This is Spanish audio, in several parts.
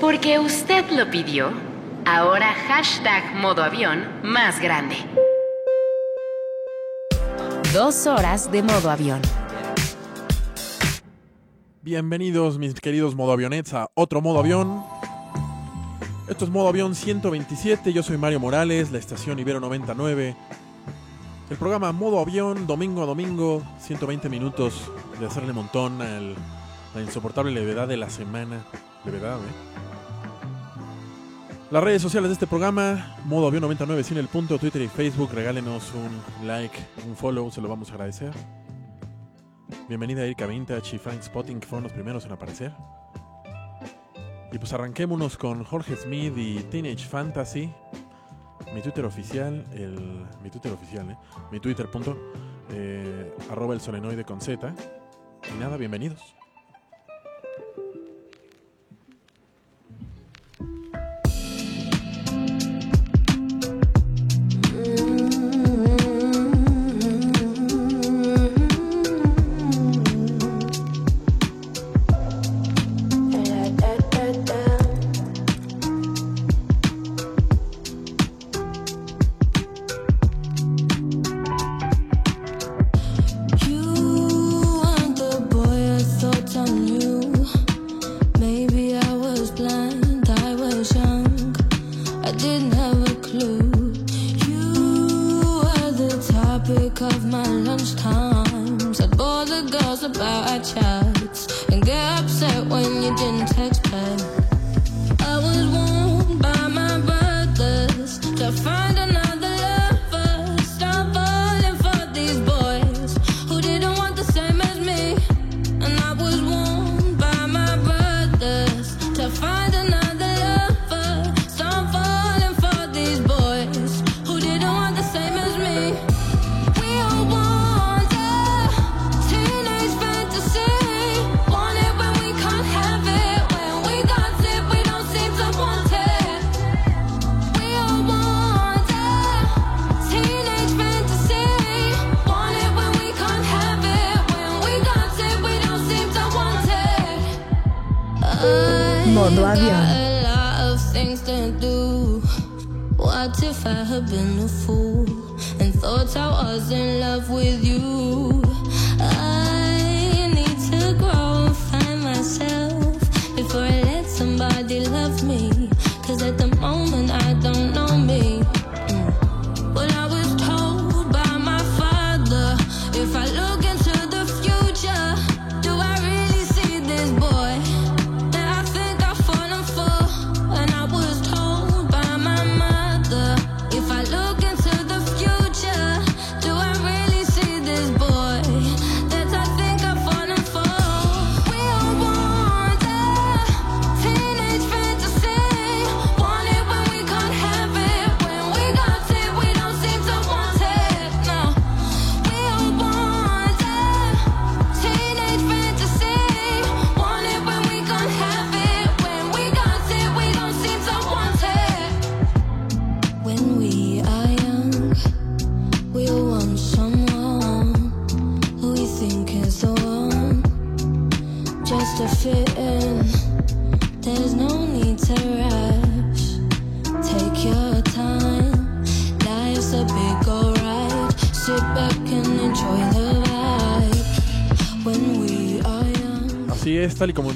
Porque usted lo pidió, ahora hashtag modo avión más grande. Dos horas de modo avión. Bienvenidos mis queridos modo avionets a otro modo avión. Esto es modo avión 127, yo soy Mario Morales, la estación Ibero 99. El programa modo avión, domingo a domingo, 120 minutos de hacerle montón a la insoportable levedad de la semana. Levedad, ¿eh? Las redes sociales de este programa, modo avión 99 sin el punto, Twitter y Facebook, regálenos un like, un follow, se lo vamos a agradecer. Bienvenida a Erika Vintage y Frank Spotting, que fueron los primeros en aparecer. Y pues arranquémonos con Jorge Smith y Teenage Fantasy. Mi Twitter oficial, el, mi Twitter oficial, ¿eh? mi Twitter punto, eh, arroba el solenoide con Z. Y nada, bienvenidos.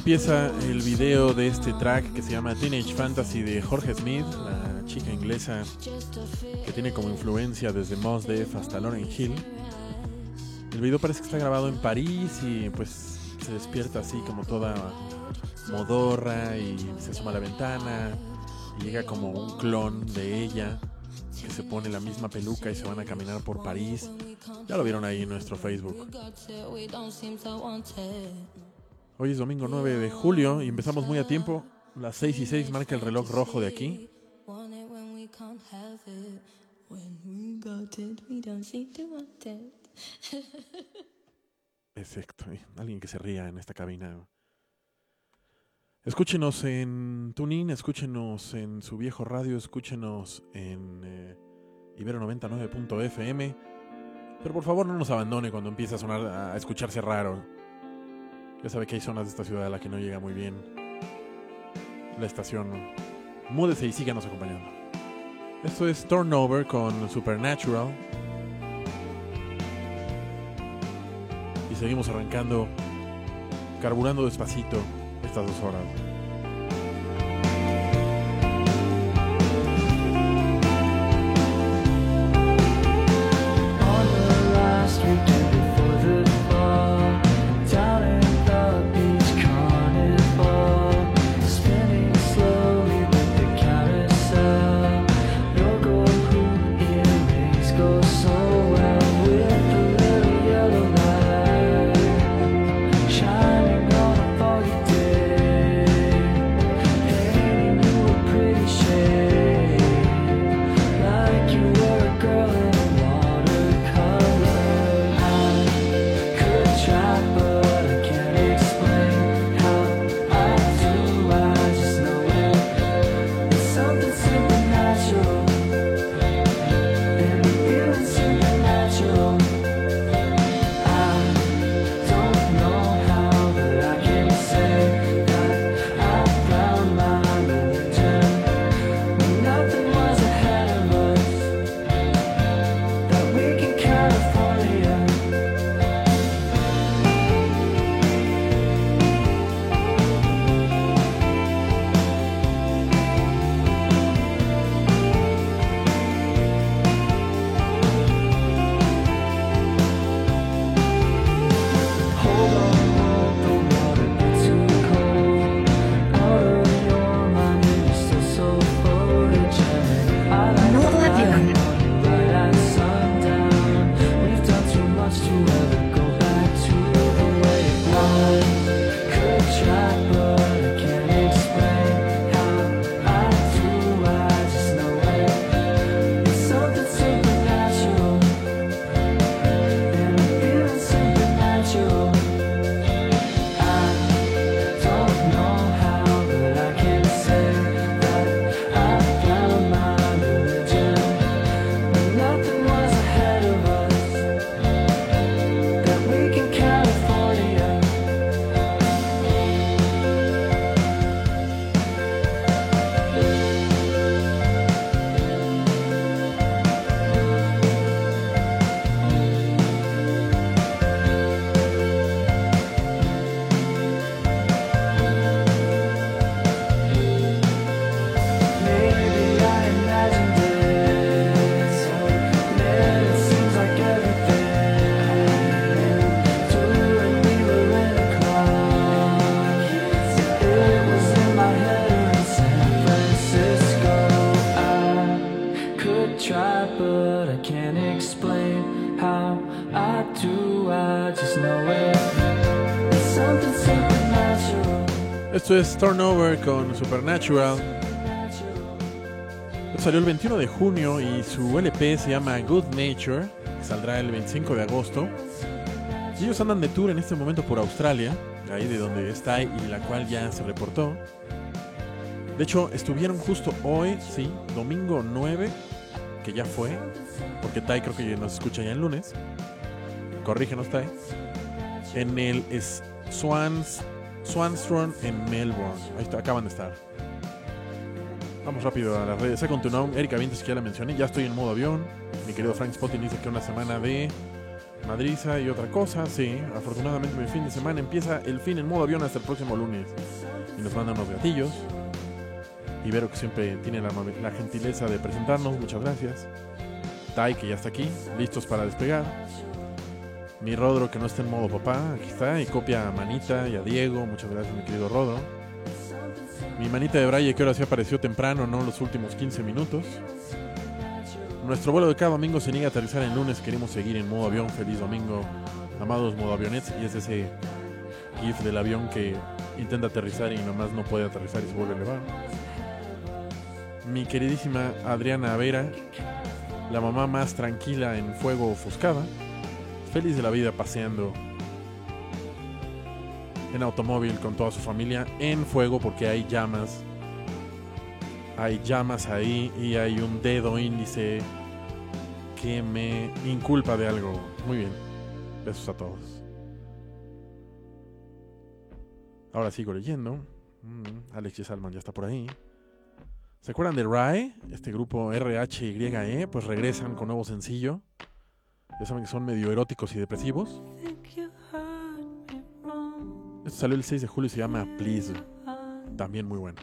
Empieza el video de este track que se llama Teenage Fantasy de Jorge Smith, la chica inglesa que tiene como influencia desde Mos Def hasta Lauren Hill. El video parece que está grabado en París y pues se despierta así como toda modorra y se asoma a la ventana y llega como un clon de ella que se pone la misma peluca y se van a caminar por París. Ya lo vieron ahí en nuestro Facebook. Hoy es domingo 9 de julio y empezamos muy a tiempo. Las 6 y 6 marca el reloj rojo de aquí. Exacto, alguien que se ría en esta cabina. Escúchenos en TuneIn, escúchenos en su viejo radio, escúchenos en eh, Ibero 99.fm Pero por favor no nos abandone cuando empiece a sonar, a escucharse raro. Ya sabe que hay zonas de esta ciudad a la que no llega muy bien la estación. Múdese y síganos acompañando. Esto es Turnover con Supernatural. Y seguimos arrancando, carburando despacito estas dos horas. Es Turnover con Supernatural. Salió el 21 de junio y su LP se llama Good Nature. Saldrá el 25 de agosto. Y ellos andan de tour en este momento por Australia, ahí de donde está y la cual ya se reportó. De hecho, estuvieron justo hoy, sí, domingo 9, que ya fue, porque Tai creo que nos escucha ya el lunes. Corrígenos, Tai. En el Swans, Swanstrom en Melbourne. Ahí está, acaban de estar. Vamos rápido a las redes. To Know, Erika Vientes, que ya la mencioné. Ya estoy en modo avión. Mi querido Frank Spotting dice que una semana de Madriza y otra cosa. Sí, afortunadamente mi fin de semana empieza el fin en modo avión hasta el próximo lunes. Y nos mandan unos gatillos. Ibero, que siempre tiene la, la gentileza de presentarnos. Muchas gracias. Tai, que ya está aquí, listos para despegar. Mi Rodro, que no está en modo papá, aquí está. Y copia a Manita y a Diego. Muchas gracias, mi querido Rodro. Mi manita de Braille, que ahora sí apareció temprano, no los últimos 15 minutos. Nuestro vuelo de cada domingo se niega a aterrizar en lunes. Queremos seguir en modo avión. Feliz domingo, amados modo avionets. Y es ese GIF del avión que intenta aterrizar y nomás no puede aterrizar y se vuelve a elevar. Mi queridísima Adriana Vera, la mamá más tranquila en fuego ofuscada, feliz de la vida paseando en automóvil con toda su familia en fuego porque hay llamas. Hay llamas ahí y hay un dedo índice que me inculpa de algo. Muy bien. Besos a todos. Ahora sigo leyendo. Mm, Alex Salman ya está por ahí. ¿Se acuerdan de RAE? Este grupo RHYE, pues regresan con nuevo sencillo. Ya saben que son medio eróticos y depresivos. Esto salió el 6 de julio y se llama Please. También muy bueno.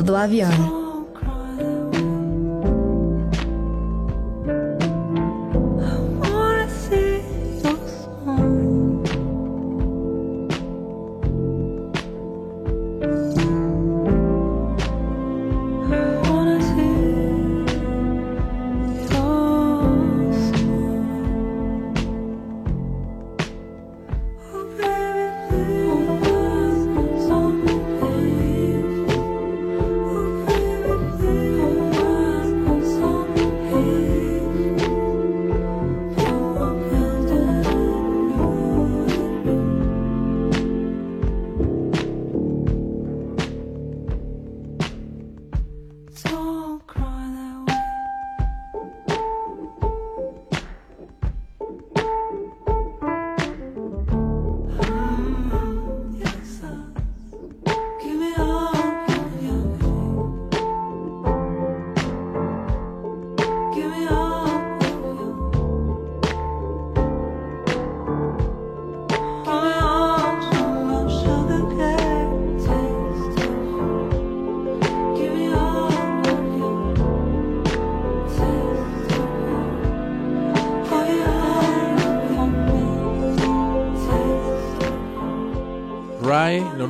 Modo avión.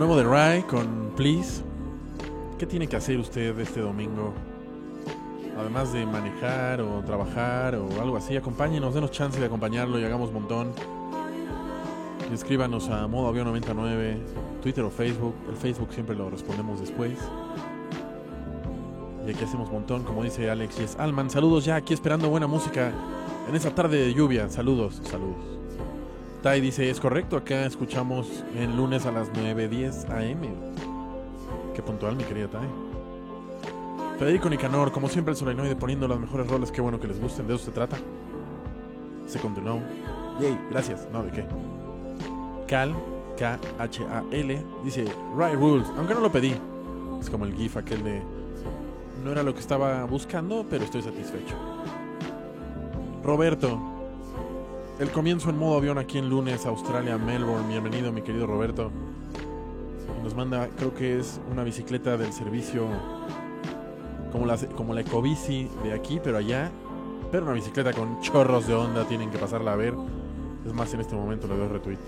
Nuevo de Rai con Please. ¿Qué tiene que hacer usted este domingo? Además de manejar o trabajar o algo así, acompáñenos, denos chance de acompañarlo y hagamos montón. Y escríbanos a modo avión 99, Twitter o Facebook. El Facebook siempre lo respondemos después. Y aquí hacemos montón, como dice Alex Yes Alman. Saludos ya, aquí esperando buena música en esta tarde de lluvia. Saludos, saludos. Tai dice, es correcto, acá escuchamos el lunes a las 9.10 am. Qué puntual, mi querida Tai. Federico Nicanor, como siempre el solenoide poniendo las mejores roles, qué bueno que les gusten, de eso se trata. Se continuó. Yay, gracias, no, ¿de qué? Cal, K-H-A-L, dice, Right Rules, aunque no lo pedí. Es como el GIF aquel de, no era lo que estaba buscando, pero estoy satisfecho. Roberto, el comienzo en modo avión aquí en lunes, Australia, Melbourne. Bienvenido, mi querido Roberto. Nos manda, creo que es una bicicleta del servicio, como la, como la Ecobici de aquí, pero allá. Pero una bicicleta con chorros de onda, tienen que pasarla a ver. Es más, en este momento le doy retweet.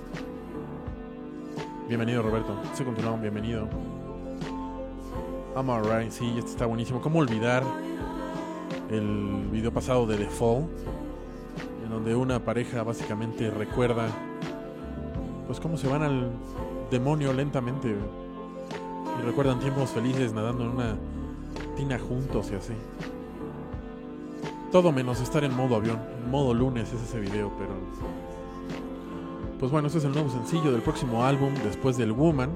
Bienvenido, Roberto. Se continuamos, bienvenido. I'm alright, sí, este está buenísimo. ¿Cómo olvidar el video pasado de The? donde una pareja básicamente recuerda pues cómo se van al demonio lentamente y recuerdan tiempos felices nadando en una tina juntos y así. Todo menos estar en modo avión, en modo lunes es ese video, pero pues bueno, este es el nuevo sencillo del próximo álbum después del Woman,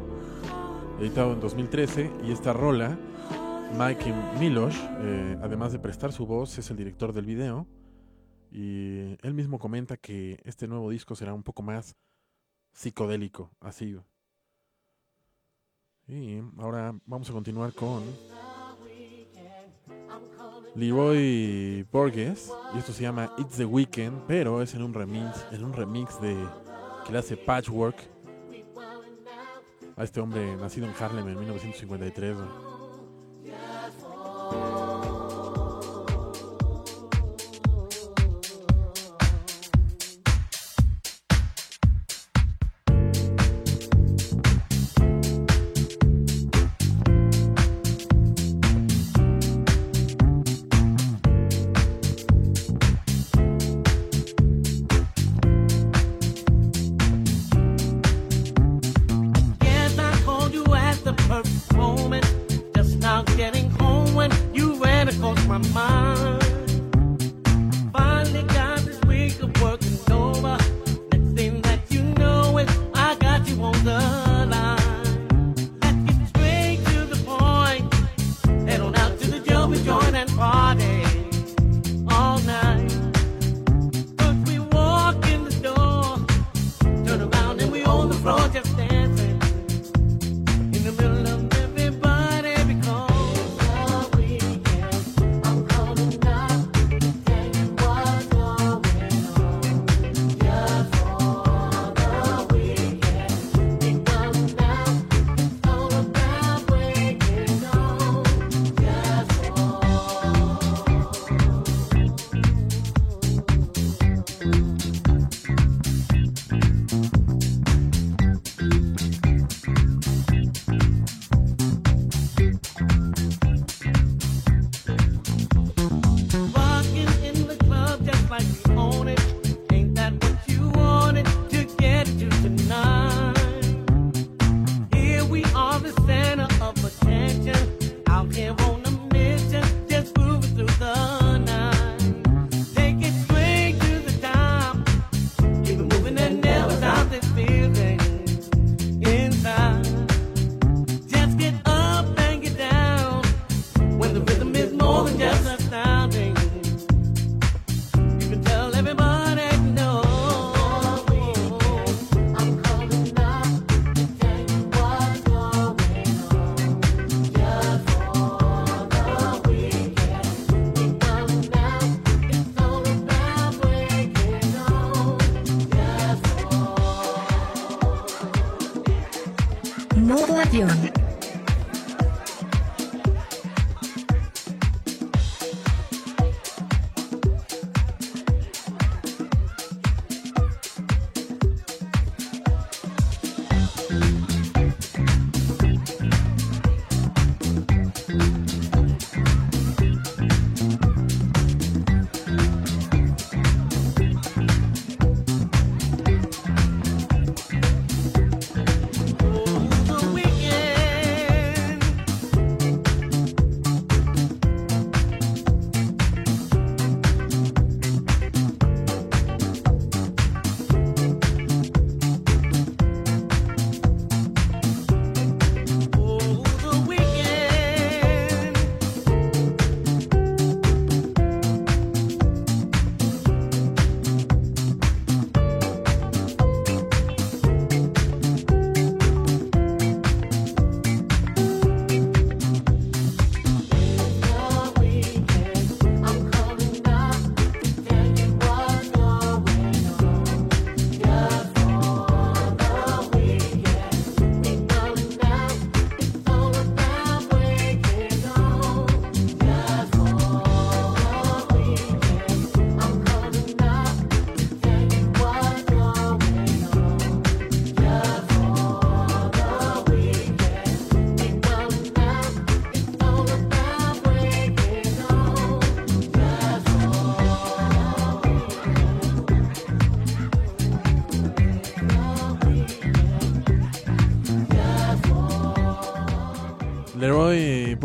editado en 2013 y esta rola Mike Milosh, eh, además de prestar su voz, es el director del video. Y él mismo comenta que este nuevo disco será un poco más psicodélico, así. Y ahora vamos a continuar con Leroy Borges. Y esto se llama It's the Weekend, pero es en un remix, en un remix de que le hace Patchwork a este hombre nacido en Harlem en 1953.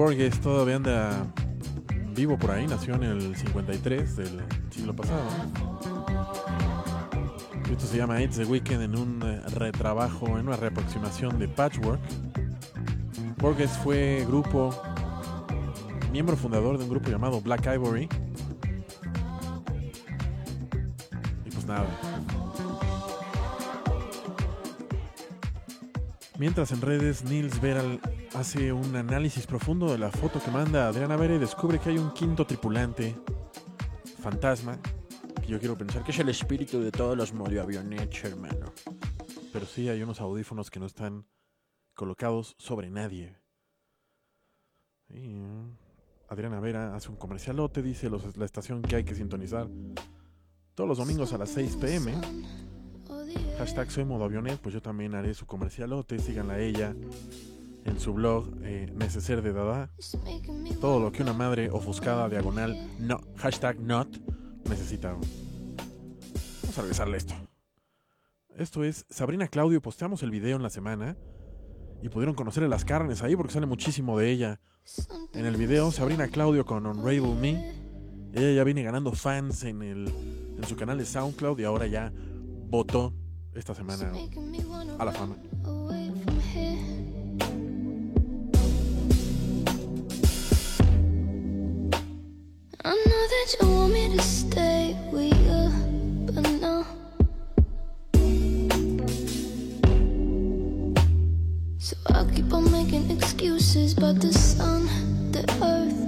Borges todavía anda vivo por ahí, nació en el 53 del siglo pasado. Esto se llama It's the Weekend en un eh, retrabajo, en una reaproximación de Patchwork. Borges fue grupo, miembro fundador de un grupo llamado Black Ivory. Y pues nada. Mientras en redes, Nils Veral hace un análisis profundo de la foto que manda Adriana Vera y descubre que hay un quinto tripulante, fantasma, que yo quiero pensar que es el espíritu de todos los avionetes, hermano. Pero sí hay unos audífonos que no están colocados sobre nadie. Eh, Adriana Vera hace un comercialote, dice los- la estación que hay que sintonizar todos los domingos a las 6 pm. Hashtag soy modo avionet, pues yo también haré su comercialote, síganla ella en su blog eh, Neceser de Dada. Todo lo que una madre ofuscada diagonal no, hashtag not necesita. Vamos a regresarle esto. Esto es Sabrina Claudio, posteamos el video en la semana y pudieron conocerle las carnes ahí porque sale muchísimo de ella. En el video, Sabrina Claudio con Unravel Me. Ella ya viene ganando fans en, el, en su canal de SoundCloud y ahora ya votó esta semana a la fama. I know that you want me to stay with you, but no. So I keep on making excuses, but the sun, the earth,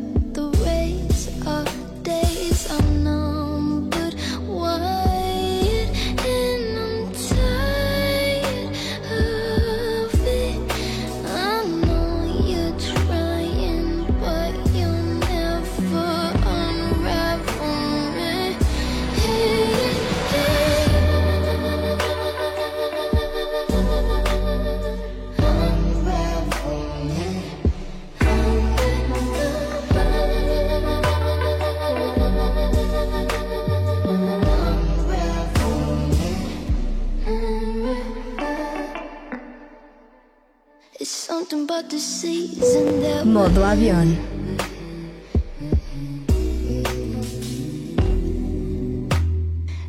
Modo avión.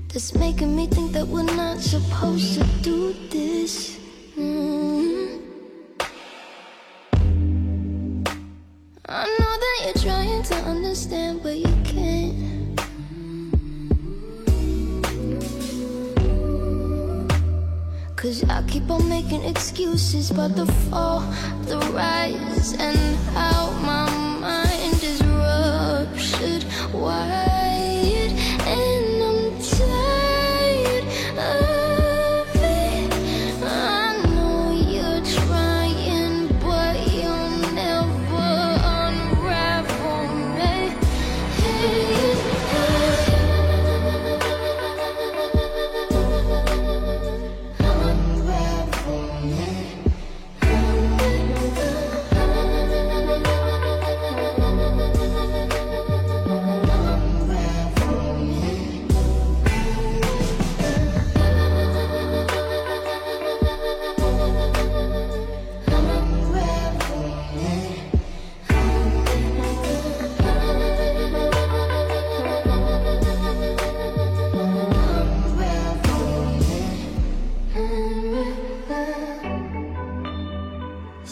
That's making me think that we're not supposed to do this. Mm. I know that you're trying to understand, but you Cause I keep on making excuses about the fall, the rise, and how my mind is ruptured wide.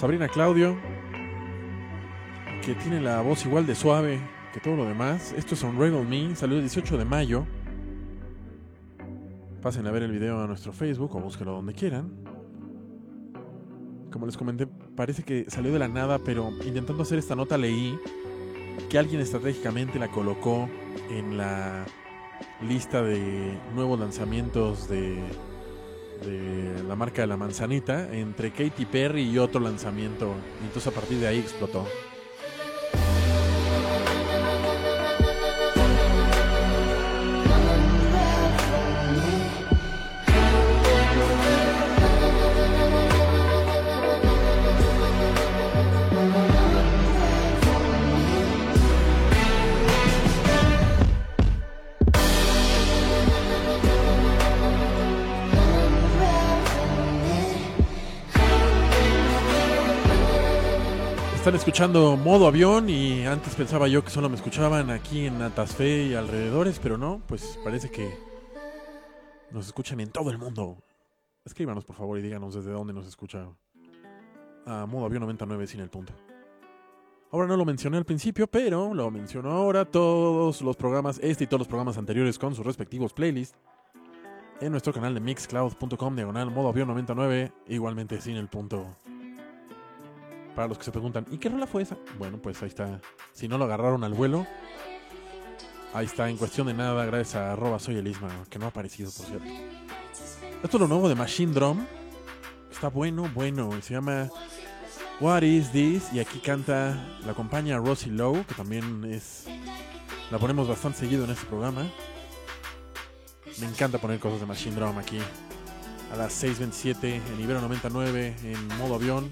Sabrina Claudio, que tiene la voz igual de suave que todo lo demás. Esto es Unravel Me, salió el 18 de mayo. Pasen a ver el video a nuestro Facebook o búsquenlo donde quieran. Como les comenté, parece que salió de la nada, pero intentando hacer esta nota leí que alguien estratégicamente la colocó en la lista de nuevos lanzamientos de, de la marca de la manzanita entre Katy Perry y otro lanzamiento. Y entonces a partir de ahí explotó. Escuchando modo avión y antes pensaba yo que solo me escuchaban aquí en Atasfe y alrededores, pero no, pues parece que nos escuchan en todo el mundo. Escríbanos por favor y díganos desde dónde nos escucha. A modo avión 99 sin el punto. Ahora no lo mencioné al principio, pero lo menciono ahora. Todos los programas, este y todos los programas anteriores con sus respectivos playlists, en nuestro canal de mixcloud.com, diagonal modo avión 99, igualmente sin el punto. Para los que se preguntan, ¿y qué rola fue esa? Bueno, pues ahí está. Si no lo agarraron al vuelo, ahí está, en cuestión de nada, gracias a arroba soy el Isma, que no ha aparecido, por cierto. Esto es lo nuevo de Machine Drum. Está bueno, bueno. Se llama What is this? Y aquí canta, la acompaña Rosie Lowe, que también es. La ponemos bastante seguido en este programa. Me encanta poner cosas de Machine Drum aquí. A las 6.27 en Ibero 99 en modo avión.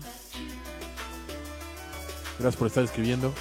Gracias por estar escribiendo.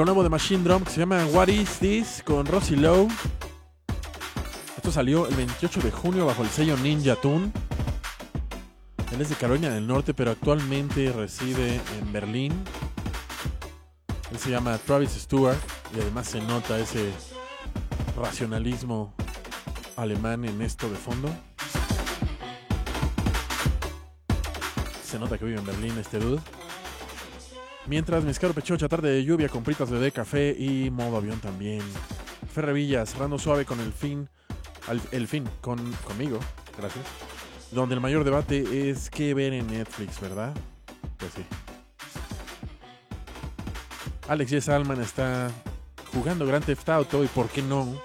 Lo nuevo de Machine Drum que se llama What Is This con Rosie Lowe. Esto salió el 28 de junio bajo el sello Ninja Tune. Él es de Carolina del Norte, pero actualmente reside en Berlín. Él se llama Travis Stewart y además se nota ese racionalismo alemán en esto de fondo. Se nota que vive en Berlín este dude. Mientras mis caro pechocha, tarde de lluvia, compritas de café y modo avión también. Ferre Villa, cerrando suave con el fin, el fin, con, conmigo, gracias. Donde el mayor debate es qué ver en Netflix, ¿verdad? Pues sí. Alex Yes Alman está jugando Grand Theft Auto y por qué no,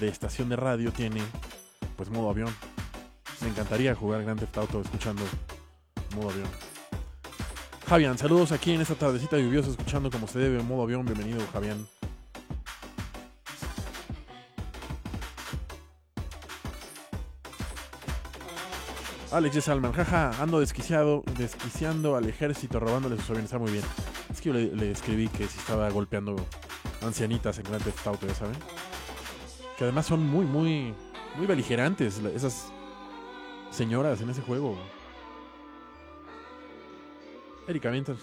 de estación de radio tiene, pues modo avión. Me encantaría jugar Grand Theft Auto escuchando modo avión. Javián, saludos aquí en esta tardecita lluviosa, escuchando como se debe en modo avión. Bienvenido, Javián. Alex de Salman, jaja, ando desquiciado, desquiciando al ejército, robándole sus aviones. Está muy bien. Es que yo le, le escribí que si estaba golpeando ancianitas en Grand Theft Auto, ya saben. Que además son muy, muy, muy beligerantes esas señoras en ese juego. Erika Ventas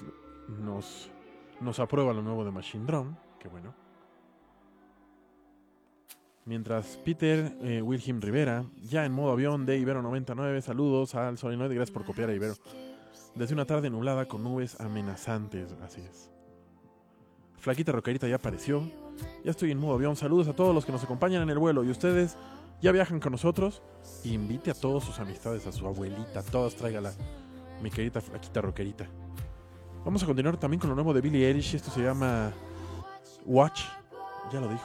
nos, nos aprueba lo nuevo de Machine Drum, que bueno. Mientras Peter eh, Wilhelm Rivera, ya en modo avión de Ibero 99, saludos al Solenoide, gracias por copiar a Ibero. Desde una tarde nublada con nubes amenazantes, así es. Flaquita Roquerita ya apareció. Ya estoy en modo avión. Saludos a todos los que nos acompañan en el vuelo. Y ustedes ya viajan con nosotros. Invite a todos sus amistades, a su abuelita, todas tráigala. Mi querida Flaquita Roquerita. Vamos a continuar también con lo nuevo de Billie Eilish. Esto se llama Watch. Ya lo dijo.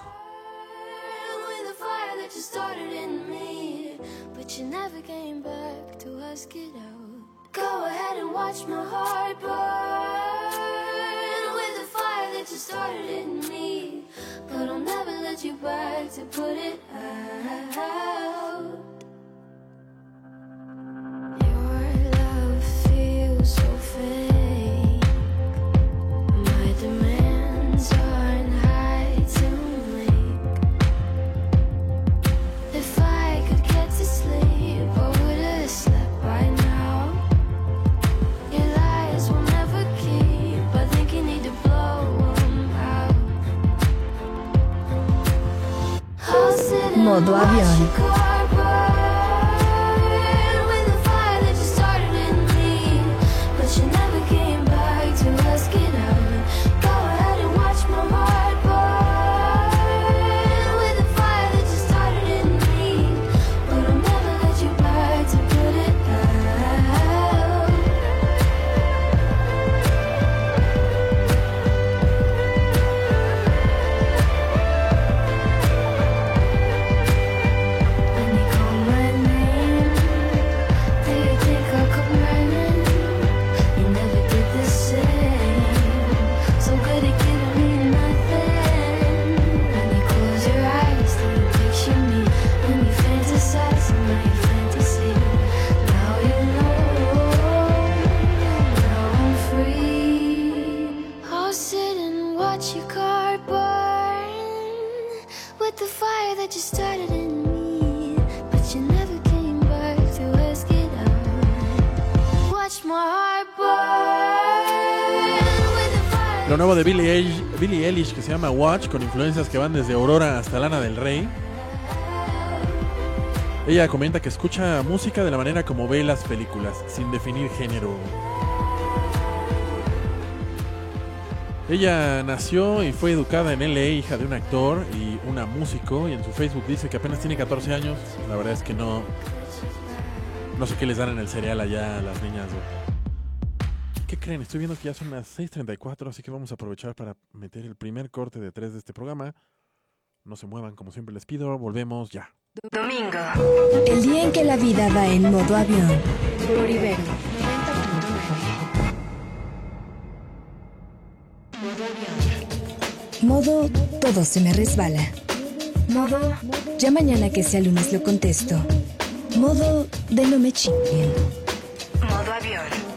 Go ahead and watch my heart burn with the fire that you started in me, but I'll never let you back to put it out. De Billie Eilish, que se llama Watch, con influencias que van desde Aurora hasta Lana del Rey. Ella comenta que escucha música de la manera como ve las películas, sin definir género. Ella nació y fue educada en LA, hija de un actor y una músico, y en su Facebook dice que apenas tiene 14 años. La verdad es que no. No sé qué les dan en el cereal allá a las niñas. güey. Estoy viendo que ya son las 6:34, así que vamos a aprovechar para meter el primer corte de tres de este programa. No se muevan, como siempre les pido. Volvemos ya. Domingo. El día en que la vida va en modo avión. Por Ibero. Modo todo se me resbala. Modo ya mañana que sea lunes lo contesto. Modo de no me chinguen. Modo avión.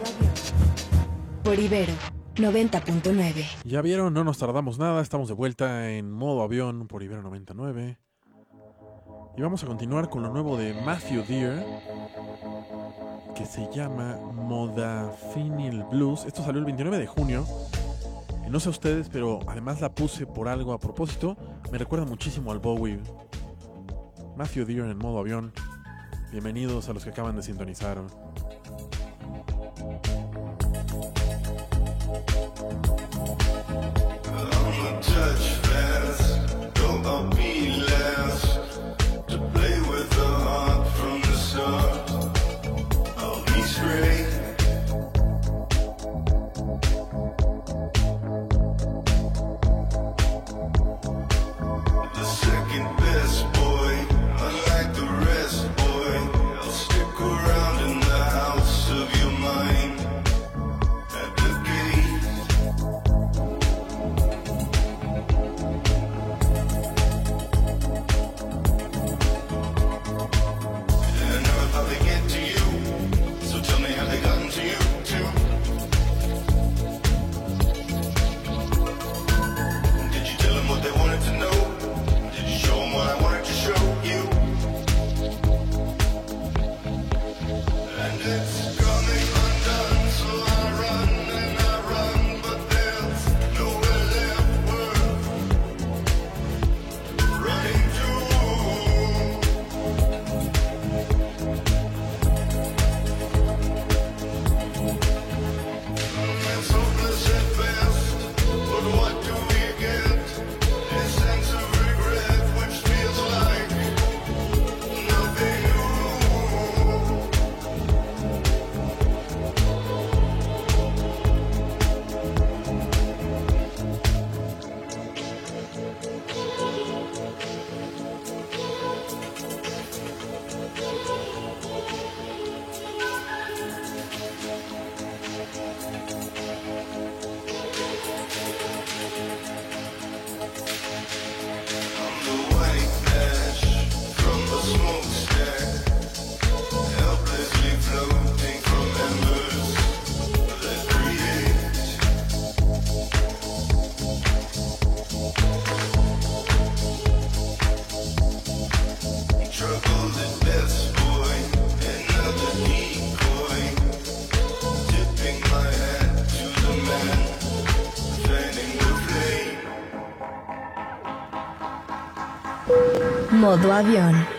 Por Ibero 90.9. Ya vieron, no nos tardamos nada. Estamos de vuelta en modo avión por Ibero 99. Y vamos a continuar con lo nuevo de Matthew Deere, que se llama Modafinil Blues. Esto salió el 29 de junio. Y no sé ustedes, pero además la puse por algo a propósito. Me recuerda muchísimo al Bowie. Matthew Deere en modo avión. Bienvenidos a los que acaban de sintonizar. Modo avión.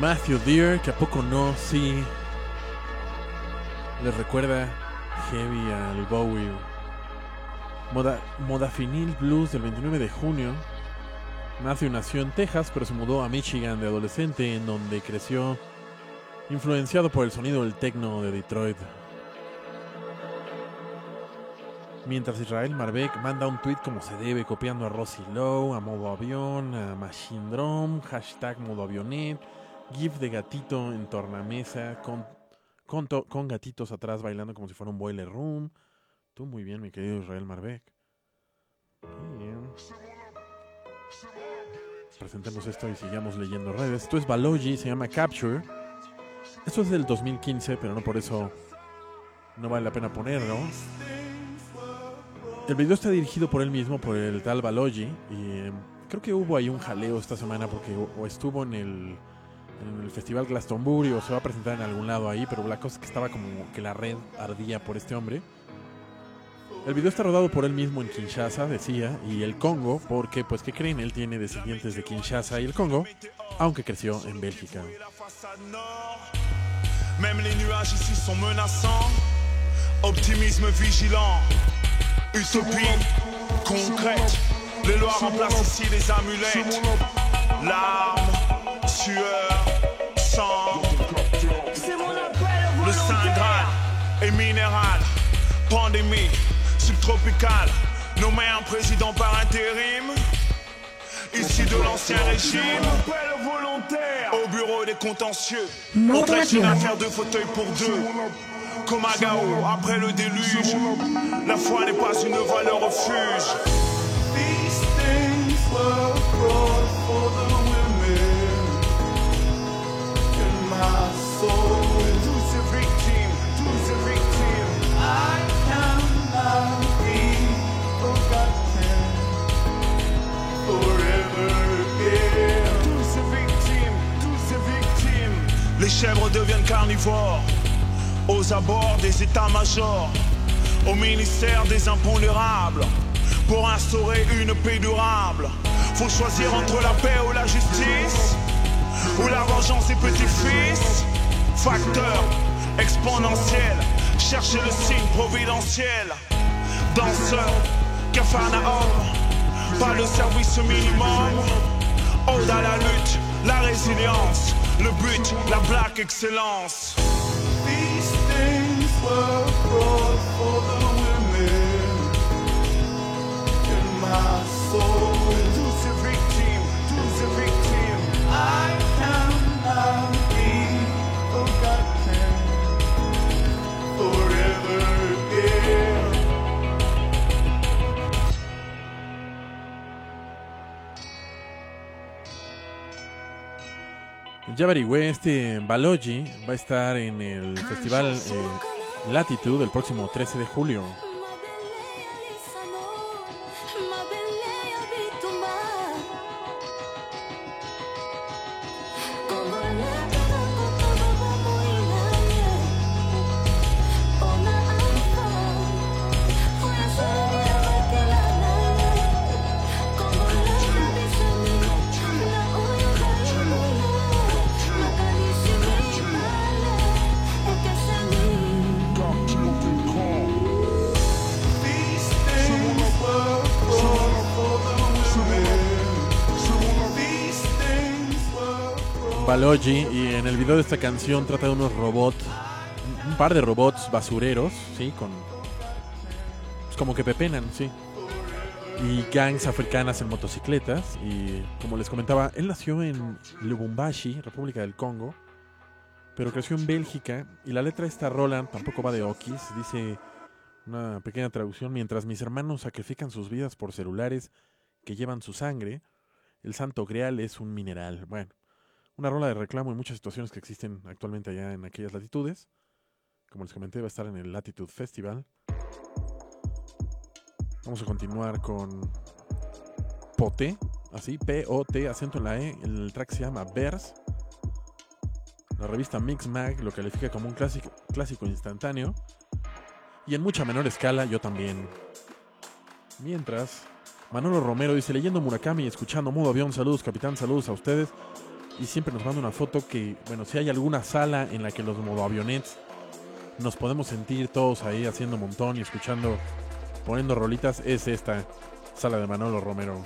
Matthew Deere, que a poco no, sí. Le recuerda heavy al Bowie. Moda, Modafinil Blues del 29 de junio. Matthew nació en Texas, pero se mudó a Michigan de adolescente, en donde creció influenciado por el sonido del techno de Detroit. Mientras Israel Marbeck manda un tweet como se debe, copiando a Rosy Lowe, a Modo Avión, a Machine Drum, hashtag Modo Avionet, GIF de gatito en tornamesa, con, con, to- con gatitos atrás bailando como si fuera un boiler room. Tú muy bien, mi querido Israel Marbeck. Bien. Presentemos esto y sigamos leyendo redes. Esto es Balogi, se llama Capture. Esto es del 2015, pero no por eso no vale la pena ponerlo. El video está dirigido por él mismo, por el tal Balogi, y eh, creo que hubo ahí un jaleo esta semana porque o estuvo en el, en el festival Glastonbury o se va a presentar en algún lado ahí, pero la cosa es que estaba como que la red ardía por este hombre. El video está rodado por él mismo en Kinshasa, decía, y el Congo, porque, pues, ¿qué creen? Él tiene descendientes de Kinshasa y el Congo, aunque creció en Bélgica. Même les nuages ici sont menaçants. Optimisme vigilant. Utopie concrète. Les lois remplacent ici les amulettes. Larmes, sueur, Saint est minéral. Pandémie subtropicale. Nommé un président par intérim. Issu de l'ancien régime. volontaire. Au bureau des contentieux. On traite une affaire de fauteuil pour deux. Comme à Gao, après le déluge. La foi n'est pas une valeur refuge. These things were brought for the women in my soul. Les chèvres deviennent carnivores. Aux abords des états-majors. Au ministère des impondérables. Pour instaurer une paix durable. Faut choisir entre la paix ou la justice. Ou la vengeance des petits-fils. Facteur exponentiel. Cherchez le signe providentiel. Danseur, Capharnaüm. Pas le service minimum. Ode à la lutte, la résilience. Le but, la black excellence. Ya averigüé, este Balogi va a estar en el festival eh, Latitude el próximo 13 de julio. Balogi y en el video de esta canción trata de unos robots, un par de robots basureros, sí, con pues como que pepenan, sí. Y gangs africanas en motocicletas y como les comentaba, él nació en Lubumbashi, República del Congo, pero creció en Bélgica y la letra de esta rola tampoco va de Okis, dice una pequeña traducción, mientras mis hermanos sacrifican sus vidas por celulares que llevan su sangre, el santo grial es un mineral. Bueno, una rola de reclamo en muchas situaciones que existen actualmente allá en aquellas latitudes. Como les comenté, va a estar en el Latitude Festival. Vamos a continuar con Pote, así, P-O-T, acento en la E. El track se llama Verse. La revista Mix Mag lo califica como un clásico, clásico instantáneo. Y en mucha menor escala, yo también. Mientras, Manolo Romero dice, leyendo Murakami y escuchando Modo Avión, saludos capitán, saludos a ustedes. Y siempre nos manda una foto que, bueno, si hay alguna sala en la que los modo avionets nos podemos sentir todos ahí haciendo montón y escuchando, poniendo rolitas, es esta sala de Manolo Romero.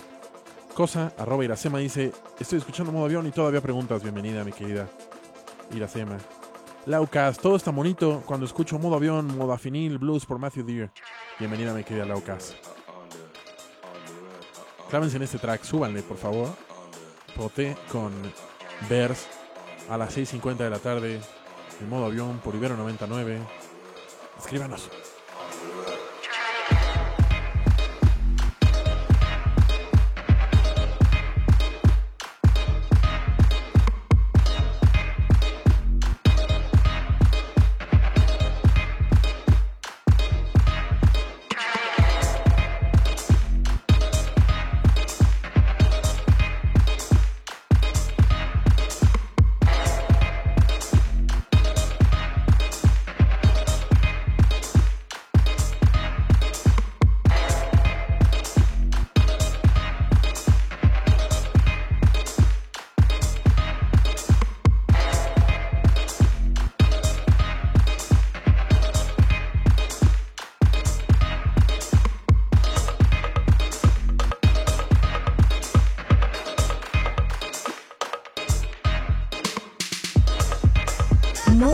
Cosa, arroba Iracema dice, estoy escuchando modo avión y todavía preguntas, bienvenida mi querida Iracema. Laucas, todo está bonito cuando escucho modo avión, modo afinil, blues por Matthew Deere. Bienvenida mi querida Laucas. Clávense en este track, súbanle por favor. Poté con Vers a las 6.50 de la tarde en modo avión por Ibero 99. Escríbanos.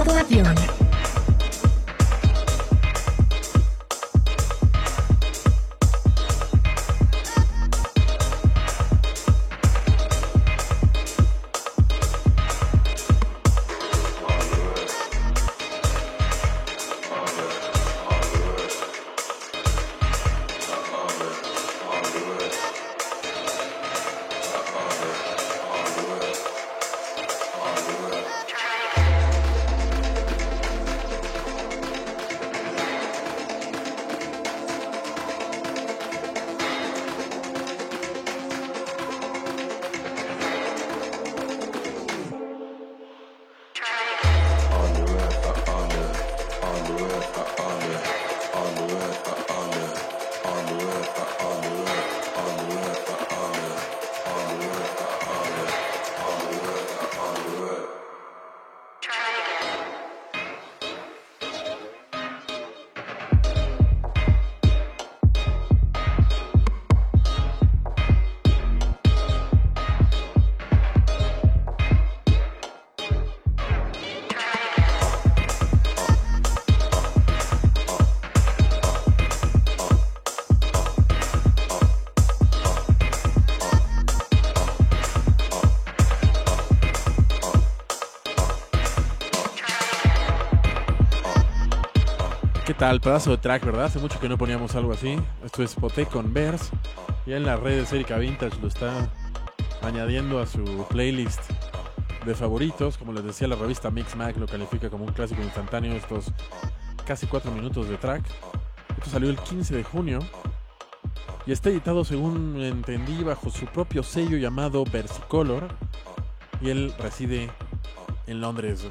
Modo tal? Pedazo de track, ¿verdad? Hace mucho que no poníamos algo así. Esto es Poté con Vers. Ya en las redes Erika Vintage lo está añadiendo a su playlist de favoritos. Como les decía, la revista Mix Mag lo califica como un clásico instantáneo. Estos casi cuatro minutos de track. Esto salió el 15 de junio. y está editado, según entendí, bajo su propio sello llamado Versicolor. Y él reside en Londres.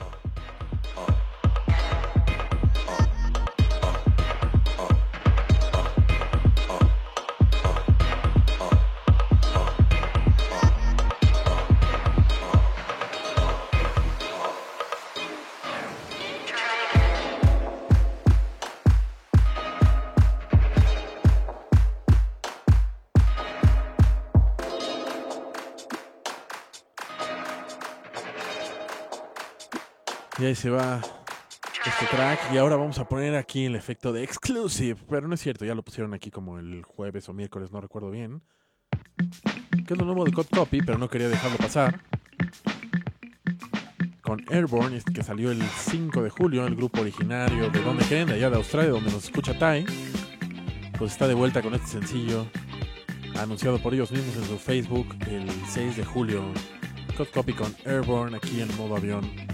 Ahí se va este track. Y ahora vamos a poner aquí el efecto de exclusive. Pero no es cierto, ya lo pusieron aquí como el jueves o miércoles, no recuerdo bien. Que es lo nuevo de Code Copy, pero no quería dejarlo pasar. Con Airborne, este que salió el 5 de julio, el grupo originario de donde creen, de allá de Australia, donde nos escucha Tai. Pues está de vuelta con este sencillo, anunciado por ellos mismos en su Facebook el 6 de julio. Code Copy con Airborne aquí en modo avión.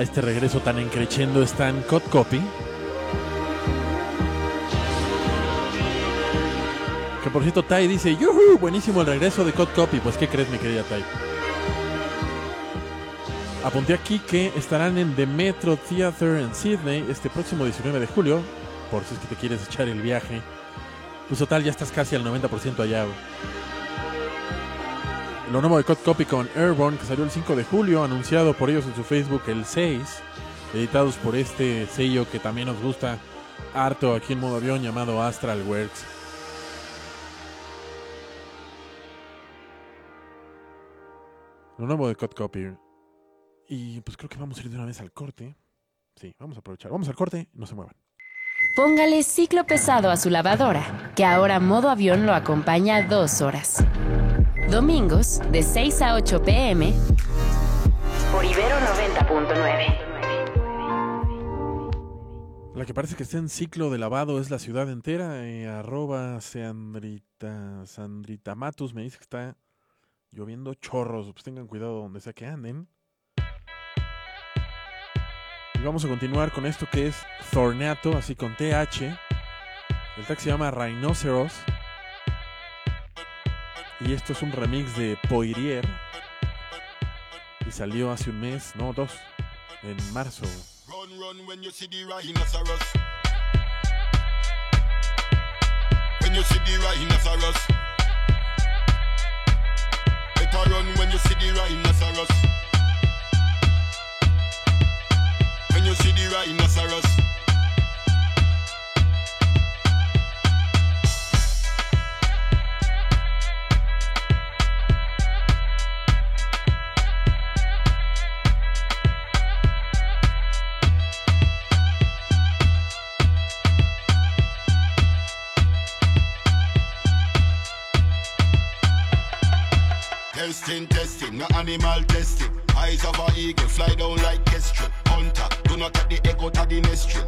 A este regreso tan encrechendo están Cut Copy. Que por cierto, Tai dice, ¡Yuhu! Buenísimo el regreso de Cut Copy. Pues, ¿qué crees, mi querida Tai? Apunté aquí que estarán en The Metro Theater en Sydney este próximo 19 de julio. Por si es que te quieres echar el viaje. Pues total, ya estás casi al 90% allá. Lo nuevo de Cut Copy con Airborne, que salió el 5 de julio, anunciado por ellos en su Facebook el 6, editados por este sello que también nos gusta harto aquí en modo avión llamado Astral Works. Lo nuevo de Cut Copy. Y pues creo que vamos a ir de una vez al corte. Sí, vamos a aprovechar. Vamos al corte, no se muevan. Póngale ciclo pesado a su lavadora, que ahora modo avión lo acompaña dos horas. Domingos, de 6 a 8 pm, por Ibero 90.9. La que parece que está en ciclo de lavado es la ciudad entera. eh, arroba Sandrita, Sandrita Matus me dice que está lloviendo chorros. Pues tengan cuidado donde sea que anden. Y vamos a continuar con esto que es Thornato, así con TH. El track se llama Rhinoceros. Y esto es un remix de Poirier. Y salió hace un mes, no, dos, en marzo. Run, run when you see the rhinoceros. When you see the rhinoceros. Better run when you see the rhinoceros. When you see the rhinoceros. Testing, testing, no animal testing. Eyes of a eagle fly down like kestrel. Hunter, do not take the echo to the.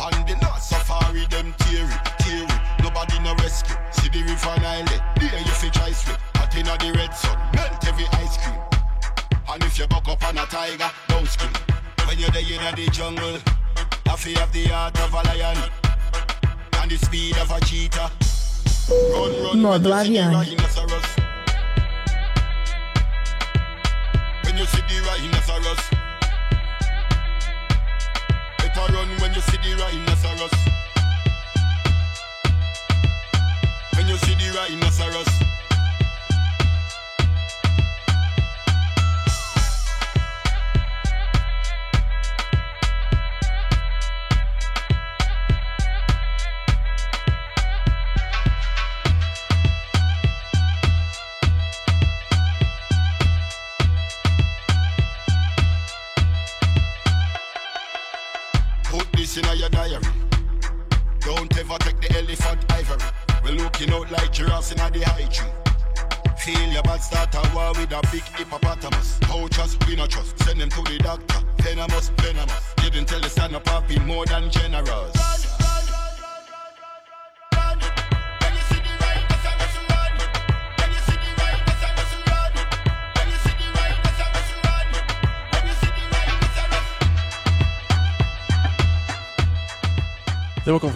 On the last safari, them theory, theory. Nobody no rescue. See the river Nile, there you fi try swim. Hot inna the red sun, melt every ice cream. And if you buck up on a tiger, don't scream. When you're there in the jungle, I feel have the heart of a lion and the speed of a cheetah. Run, run, Modo When you see the rhinoceros. Better run when you see the rhinoceros. When you see the rhinoceros.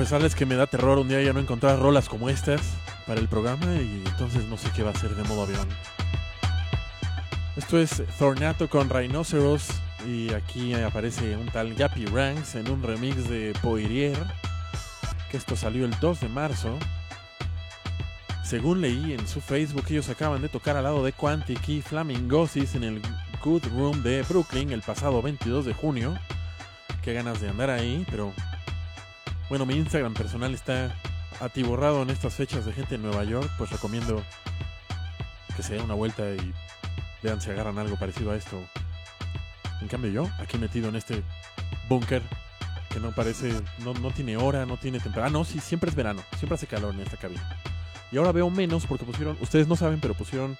Confesarles que me da terror un día ya no encontrar rolas como estas para el programa y entonces no sé qué va a ser de modo avión. Esto es Thornato con Rhinoceros y aquí aparece un tal Gappy Ranks en un remix de Poirier, que esto salió el 2 de marzo. Según leí en su Facebook, ellos acaban de tocar al lado de Quantic y Flamingosis en el Good Room de Brooklyn el pasado 22 de junio. Qué ganas de andar ahí, pero bueno, mi Instagram personal está atiborrado en estas fechas de gente en Nueva York, pues recomiendo que se den una vuelta y vean si agarran algo parecido a esto. En cambio yo, aquí metido en este búnker que no parece, no, no tiene hora, no tiene temperatura. Ah, no, sí, siempre es verano, siempre hace calor en esta cabina. Y ahora veo menos porque pusieron, ustedes no saben, pero pusieron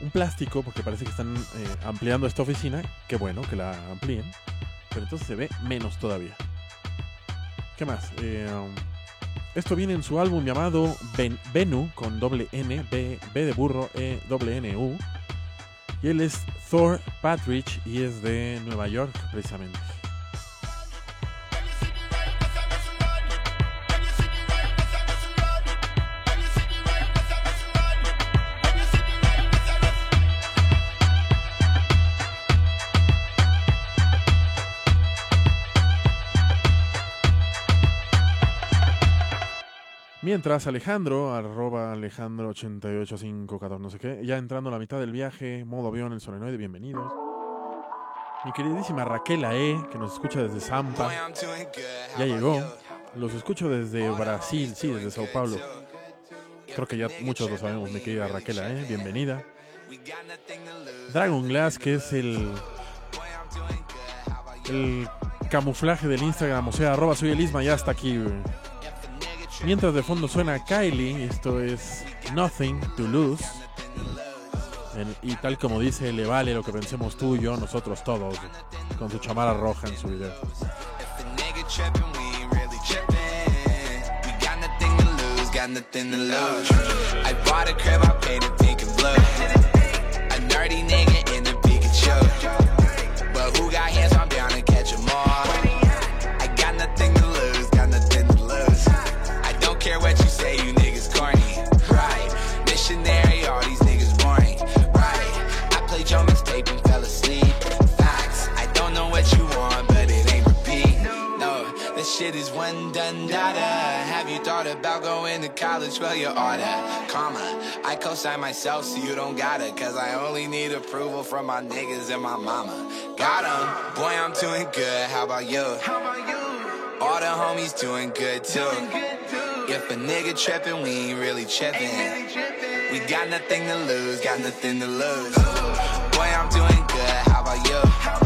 un plástico porque parece que están eh, ampliando esta oficina. Qué bueno que la amplíen, pero entonces se ve menos todavía. ¿Qué más? Eh, um, esto viene en su álbum llamado Ben- Venu, con doble N, B, B de burro, E, doble N, U. Y él es Thor Patridge y es de Nueva York, precisamente. Mientras Alejandro, arroba Alejandro88514, no sé qué, ya entrando a la mitad del viaje, modo avión, el solenoide, bienvenidos. Mi queridísima Raquel E, que nos escucha desde Zampa, ya llegó. Los escucho desde Brasil, sí, desde Sao Paulo. Creo que ya muchos lo sabemos, mi querida Raquel E, bienvenida. Dragon Glass, que es el, el camuflaje del Instagram, o sea, arroba soy el Isma, ya está aquí. güey. Mientras de fondo suena Kylie, esto es Nothing to Lose. Y tal como dice, le vale lo que pensemos tú y yo, nosotros todos, con su chamara roja en su video. Going to college? Well, you oughta. Comma. I co-sign myself, so you don't gotta. Cause I only need approval from my niggas and my mama. Got 'em. Boy, I'm doing good. How about you? How about you? All the homies doing good too. If a nigga trippin', we ain't really trippin'. We got nothing to lose, got nothing to lose. Boy, I'm doing good. How about you? All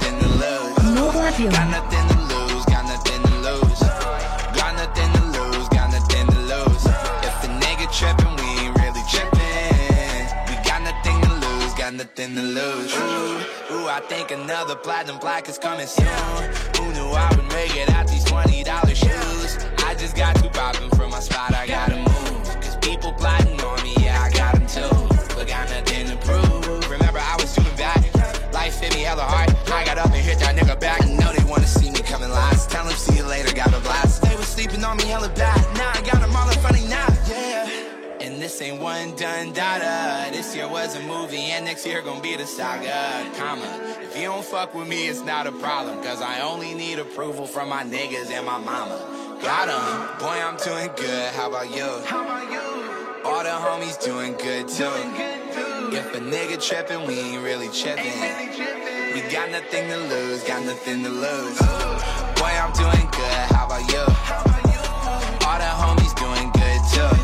nothing to lose. Got nothing to lose, got nothing to lose. Got nothing to lose, got nothing to lose. If a nigga trippin', we ain't really trippin'. We got nothing to lose, got nothing to lose. Ooh, ooh, I think another platinum plaque is coming soon. Who knew I would make it out these $20 shoes? I just got poppin' from my spot, I gotta move. Cause people plotting on me, yeah, I got 'em too. But got nothing to prove. Remember, I was doing. Life hit me hella hard. Coming last. Tell them see you later, got a blast. They was sleeping on me hella bad. Now I got them all in front of now. Yeah. And this ain't one done data. This year was a movie, and next year gonna be the saga. Comma. If you don't fuck with me, it's not a problem. Cause I only need approval from my niggas and my mama. Got 'em. Boy, I'm doing good. How about you? All the homies doing good too. If a nigga trippin', we ain't really trippin'. We got nothing to lose, got nothing to lose. Boy, I'm doing good. How about you? All the homies doing good too.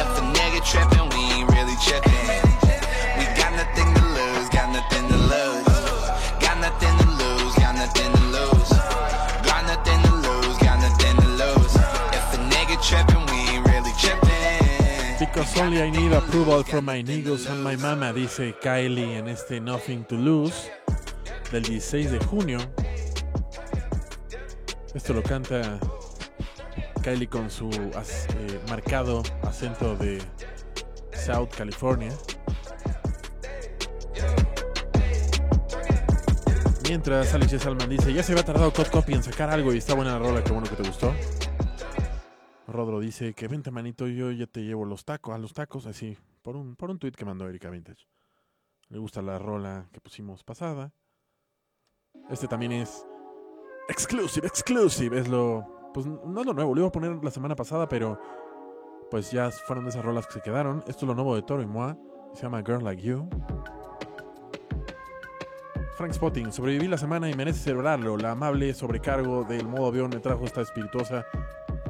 If nigga trippin', we ain't really trippin'. We got nothing to lose, got nothing to lose. Got nothing to lose, got nothing to lose. Got nothing to lose, got nothing to lose. If nigga trippin', we ain't really trippin'. Because only I need approval from my niggas and my mama, dice Kylie en este Nothing to Lose del 16 de junio. Esto lo canta Kylie con su eh, marcado acento de South California. Mientras Alex Salman dice, ya se había tardado Cod Copy en sacar algo y está buena la rola, qué bueno que te gustó. Rodro dice que vente manito, yo ya te llevo los tacos, a los tacos, así, por un, por un tweet que mandó Erika Vintage. Le gusta la rola que pusimos pasada. Este también es exclusive, exclusive, es lo, pues no es lo nuevo, lo iba a poner la semana pasada, pero pues ya fueron de esas rolas que se quedaron. Esto es lo nuevo de Toro y Moa, se llama Girl Like You. Frank Spotting, sobreviví la semana y merece celebrarlo. La amable sobrecargo del modo avión me trajo esta espirituosa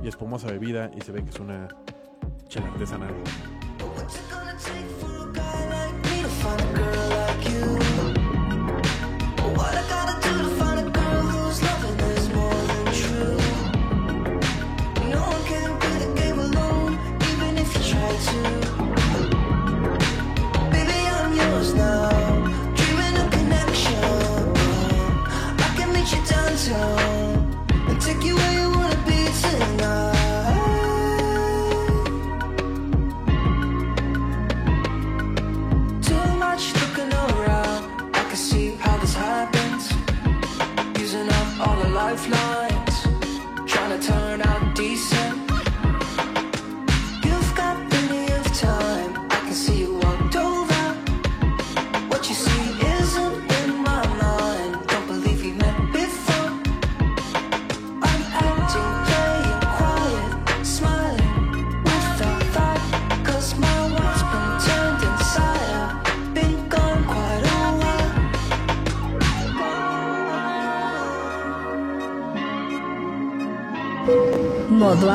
y espumosa bebida y se ve que es una chela artesanal. What's it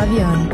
Avión.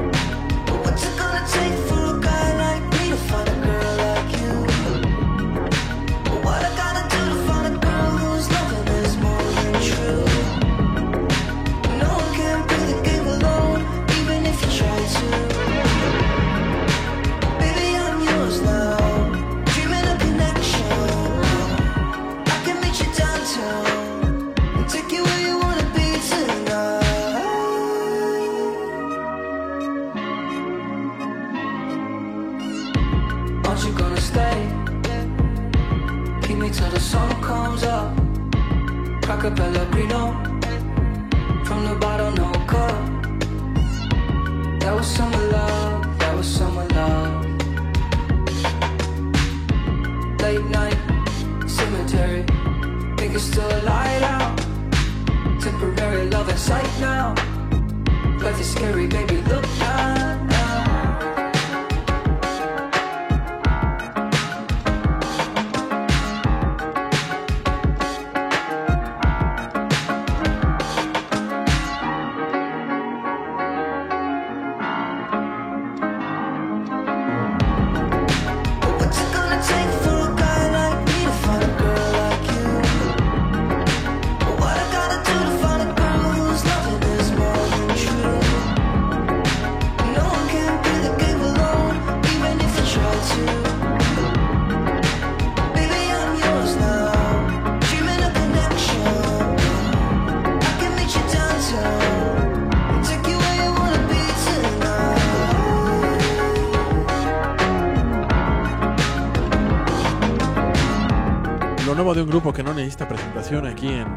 de un grupo que no necesita presentación aquí en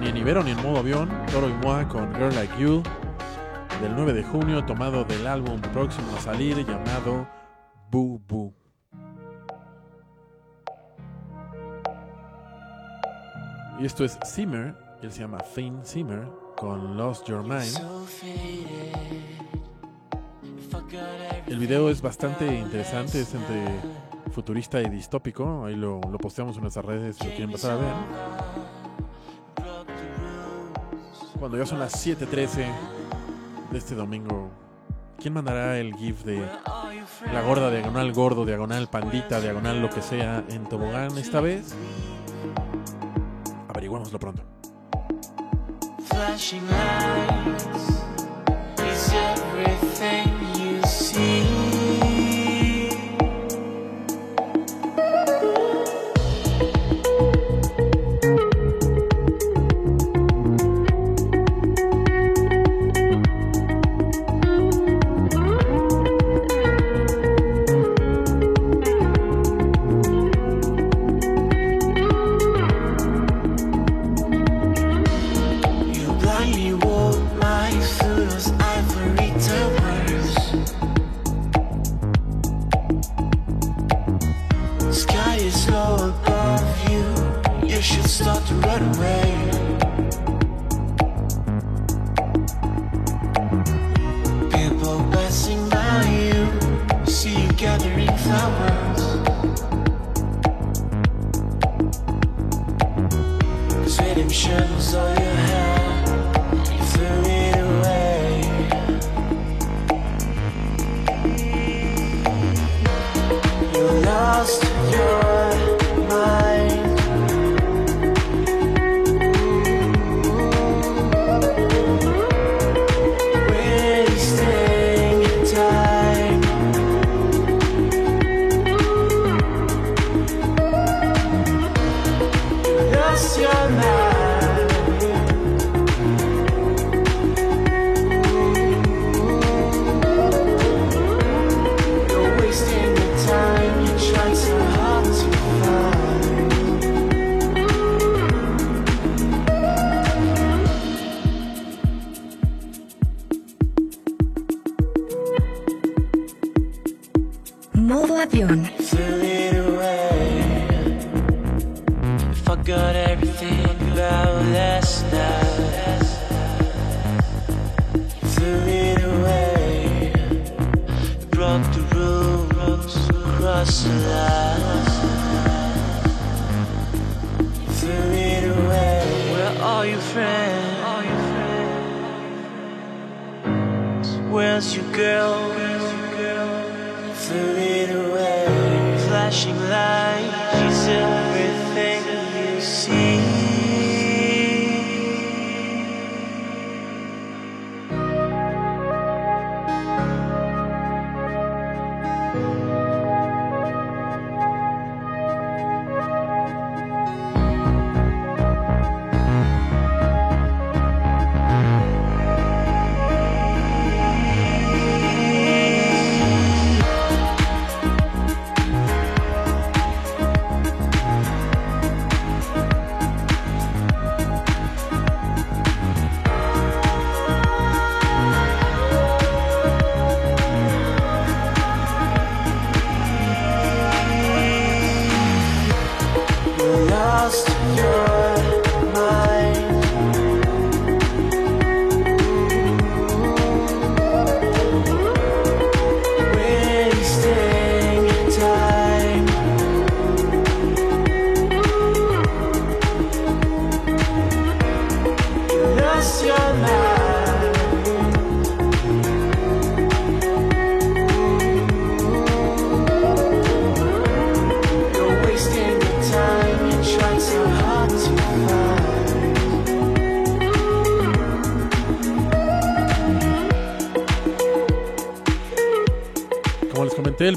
ni en Ibero ni en modo avión, Toro y Moa con Girl Like You, del 9 de junio, tomado del álbum próximo a salir llamado Boo Boo. Y esto es Simmer, él se llama Finn Simmer, con Lost Your Mind. El video es bastante interesante, es entre futurista y distópico. Ahí lo, lo posteamos en nuestras redes si lo quieren pasar a ver. Cuando ya son las 7:13 de este domingo, ¿quién mandará el GIF de la gorda, diagonal gordo, diagonal pandita, diagonal lo que sea en tobogán esta vez? Averiguémoslo pronto. flashing lights is everything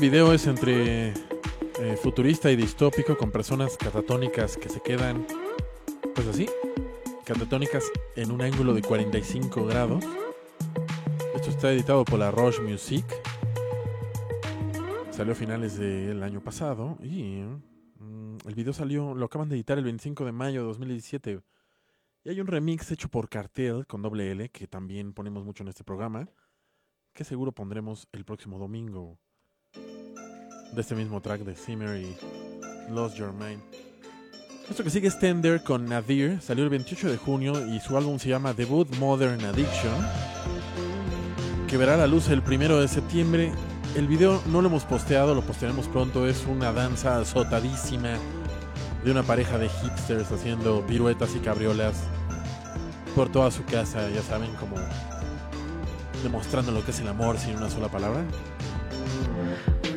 video es entre eh, futurista y distópico con personas catatónicas que se quedan, pues así, catatónicas en un ángulo de 45 grados. Esto está editado por la Roche Music. Salió a finales del año pasado y mm, el video salió, lo acaban de editar el 25 de mayo de 2017. Y hay un remix hecho por Cartel con doble L que también ponemos mucho en este programa, que seguro pondremos el próximo domingo de este mismo track de Zimmer y Lost Your Mind. Esto que sigue es Tender con Nadir, salió el 28 de junio y su álbum se llama Debut Modern Addiction, que verá la luz el primero de septiembre. El video no lo hemos posteado, lo postearemos pronto, es una danza azotadísima de una pareja de hipsters haciendo piruetas y cabriolas por toda su casa, ya saben, como demostrando lo que es el amor sin una sola palabra. Mm-hmm.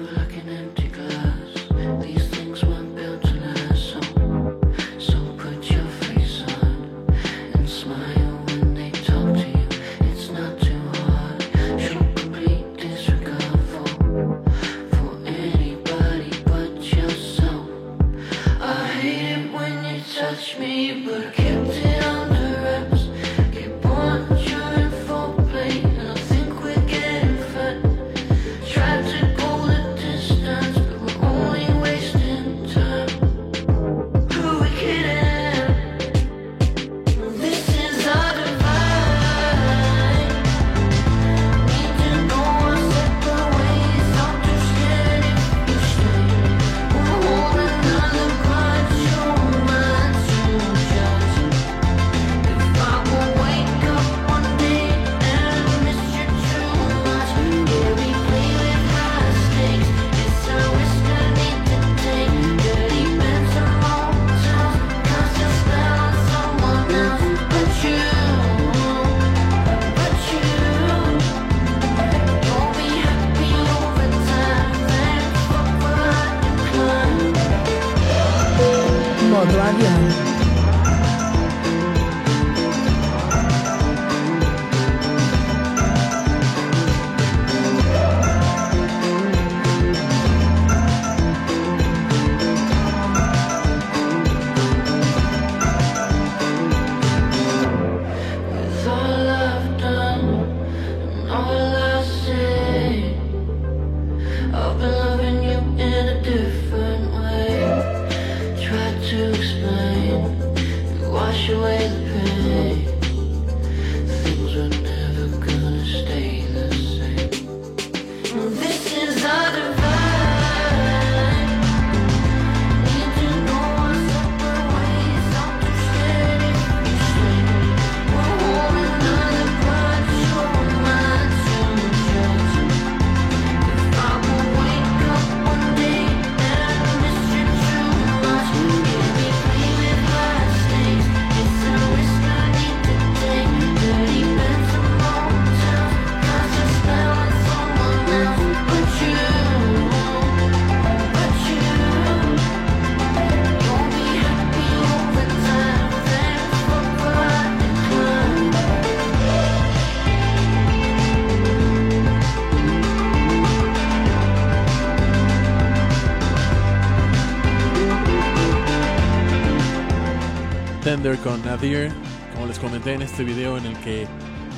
Nadir, como les comenté en este video en el que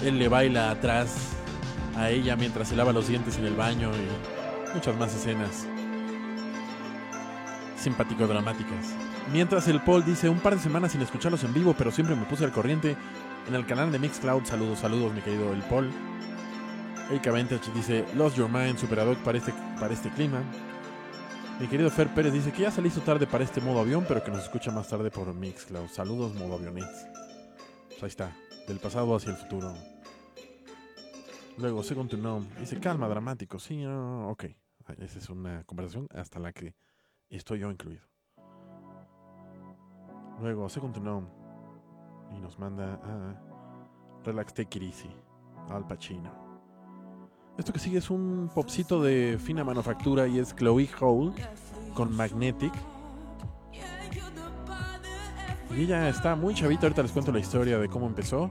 él le baila atrás a ella mientras se lava los dientes en el baño y muchas más escenas simpático-dramáticas. Mientras el Paul dice un par de semanas sin escucharlos en vivo, pero siempre me puse al corriente en el canal de Mixcloud. Saludos, saludos, mi querido el Paul. Erika Vintage dice Lost Your Mind, Superadoc para este, para este clima. Mi querido Fer Pérez dice que ya se le tarde para este modo avión, pero que nos escucha más tarde por Mixcloud. Saludos, modo avionetes. Pues ahí está, del pasado hacia el futuro. Luego, Second to Know, dice calma, dramático. Sí, no, ok. Esa es una conversación hasta la que estoy yo incluido. Luego, Second to Know, y nos manda a Relax Take It Easy, Al Pacino. Esto que sigue es un popcito de fina manufactura y es Chloe Hole con Magnetic. Y ella está muy chavita, ahorita les cuento la historia de cómo empezó.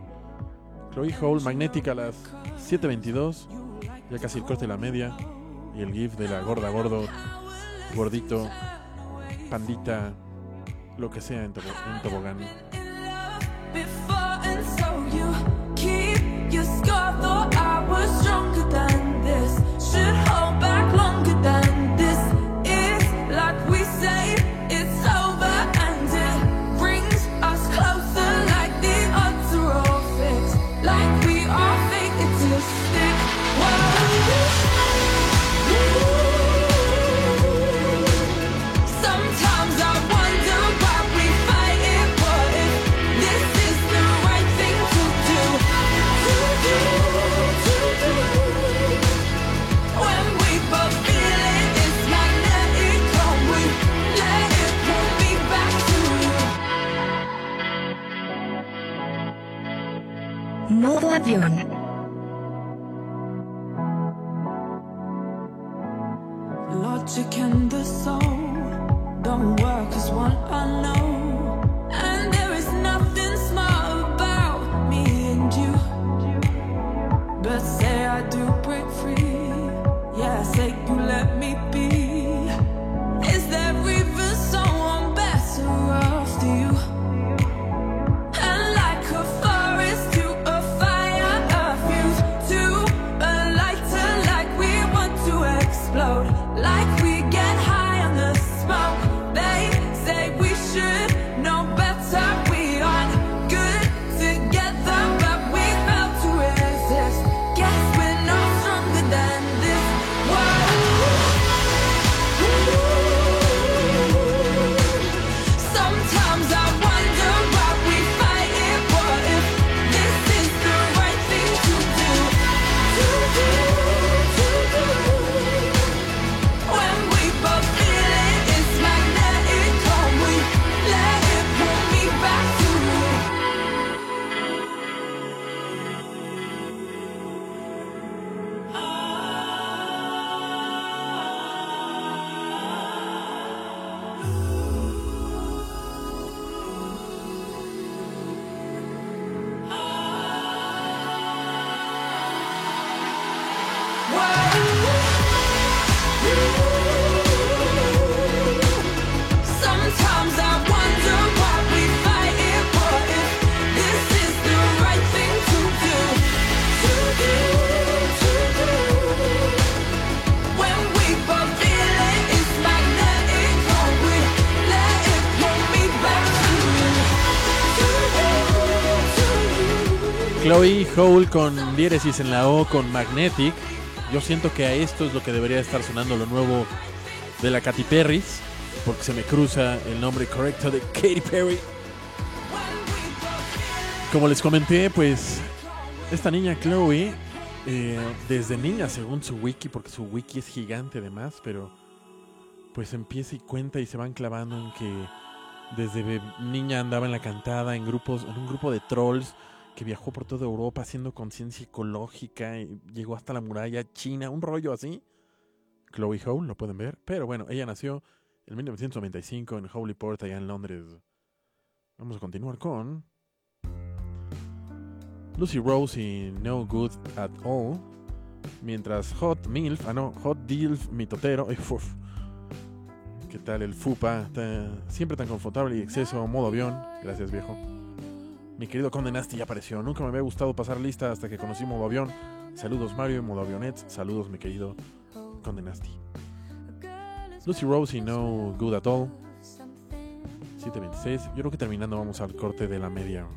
Chloe Hole, Magnetic a las 7.22, ya casi el corte de la media. Y el gif de la gorda, gordo, gordito, pandita, lo que sea en, tobo- en tobogán. This. Should Modo avión. Logic and the soul don't work as one I. Hole con diéresis en la O con Magnetic. Yo siento que a esto es lo que debería estar sonando lo nuevo de la Katy Perry, porque se me cruza el nombre correcto de Katy Perry. Como les comenté, pues esta niña Chloe, eh, desde niña según su wiki, porque su wiki es gigante además, pero pues empieza y cuenta y se van clavando en que desde niña andaba en la cantada, en grupos, en un grupo de trolls que viajó por toda Europa haciendo conciencia ecológica y llegó hasta la muralla china, un rollo así. Chloe Hole, lo pueden ver. Pero bueno, ella nació en 1995 en Holyport, allá en Londres. Vamos a continuar con Lucy Rose y No Good at All. Mientras Hot Milf, ah no, Hot Dilf Mitotero, eh, uf, ¿Qué tal el FUPA? Siempre tan confortable y exceso, modo avión. Gracias, viejo. Mi querido Conde Nasty ya apareció. Nunca me había gustado pasar lista hasta que conocí modo avión. Saludos, Mario, modo avionet. Saludos, mi querido Conde Nasty. Lucy Rose y No Good At All. 726. Yo creo que terminando vamos al corte de la media.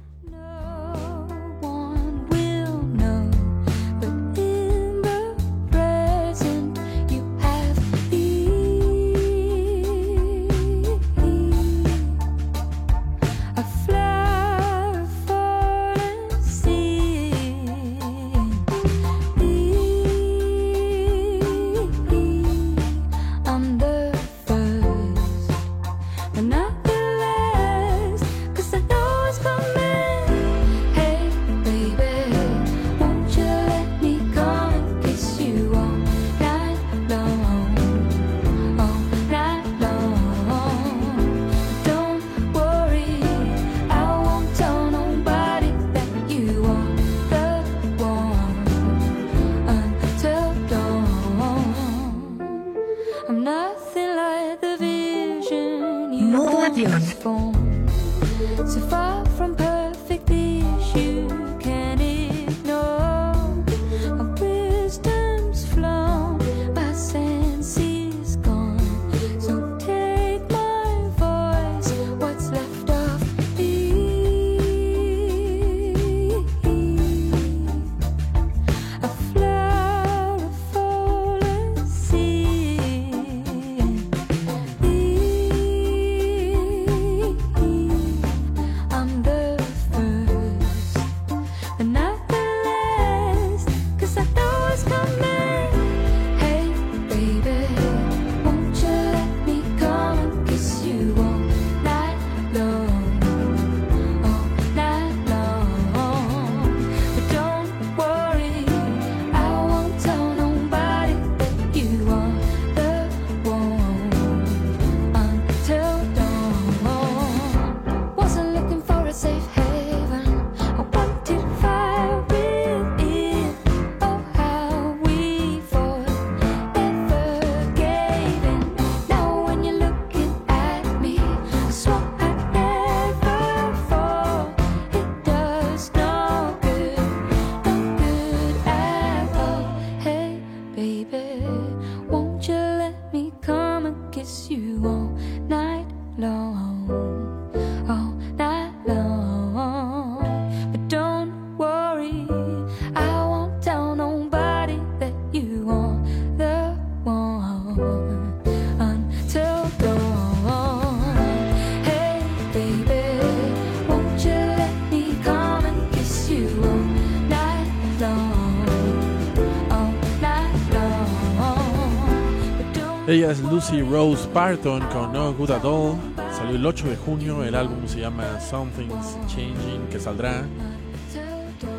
Es Lucy Rose Parton con No Good At All. Salió el 8 de junio. El álbum se llama Something's Changing, que saldrá.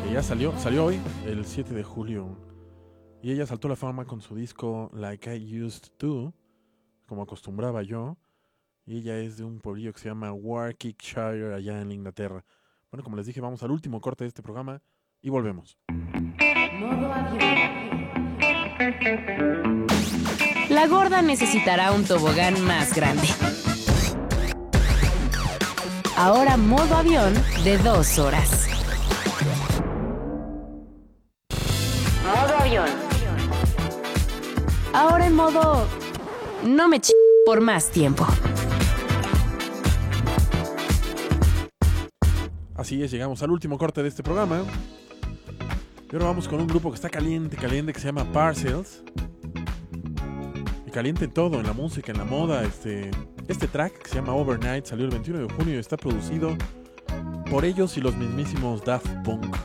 Que ya salió, salió hoy, el 7 de julio. Y ella saltó la fama con su disco Like I Used To, como acostumbraba yo. Y ella es de un pueblillo que se llama Warwickshire, allá en Inglaterra. Bueno, como les dije, vamos al último corte de este programa y volvemos. La gorda necesitará un tobogán más grande. Ahora modo avión de dos horas. Modo avión. Ahora en modo... No me ch... por más tiempo. Así es, llegamos al último corte de este programa. Y ahora vamos con un grupo que está caliente, caliente, que se llama Parcels. Caliente en todo, en la música, en la moda. Este, este track que se llama Overnight salió el 21 de junio y está producido por ellos y los mismísimos Daft Punk.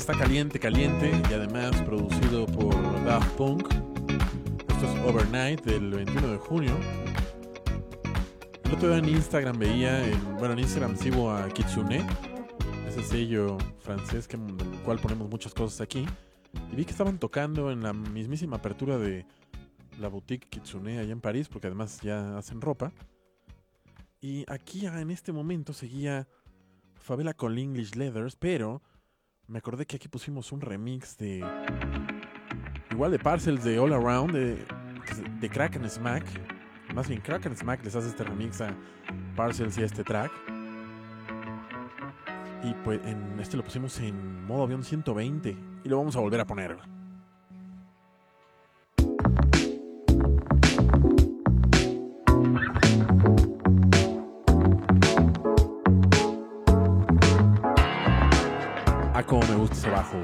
está caliente, caliente y además producido por Daft Punk. Esto es Overnight del 21 de junio. El otro día en Instagram veía, bueno, en Instagram sigo a Kitsune, ese sello francés que, del cual ponemos muchas cosas aquí. Y vi que estaban tocando en la mismísima apertura de la boutique Kitsune allá en París, porque además ya hacen ropa. Y aquí ah, en este momento seguía Fabela con English Leathers, pero me acordé que aquí pusimos un remix de. Igual de Parcels de All Around, de, de Crack and Smack. Más bien, Crack and Smack les hace este remix a Parcels y a este track. Y pues en este lo pusimos en modo avión 120. Y lo vamos a volver a poner. Ah, a como me gusta ese bajo.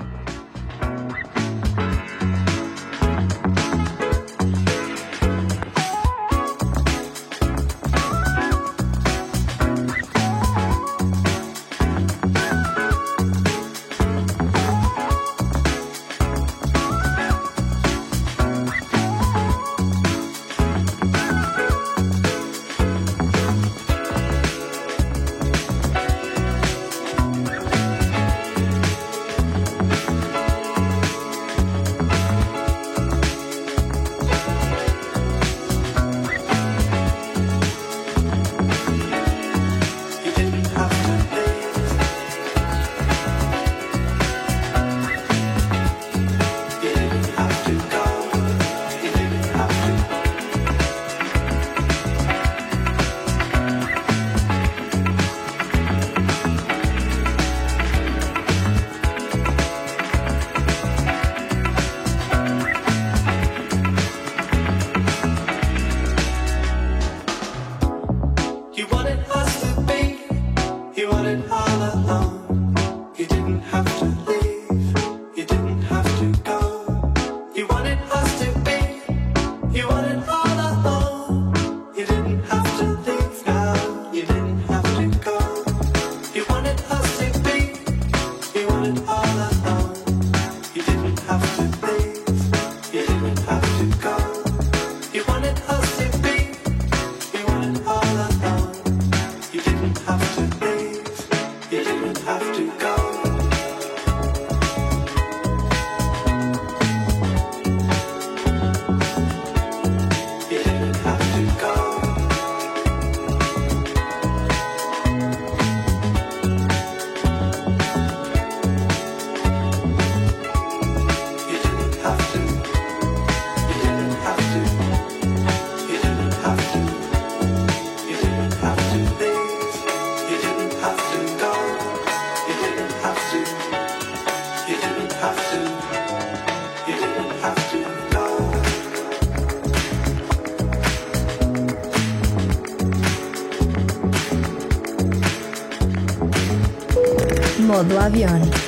Modo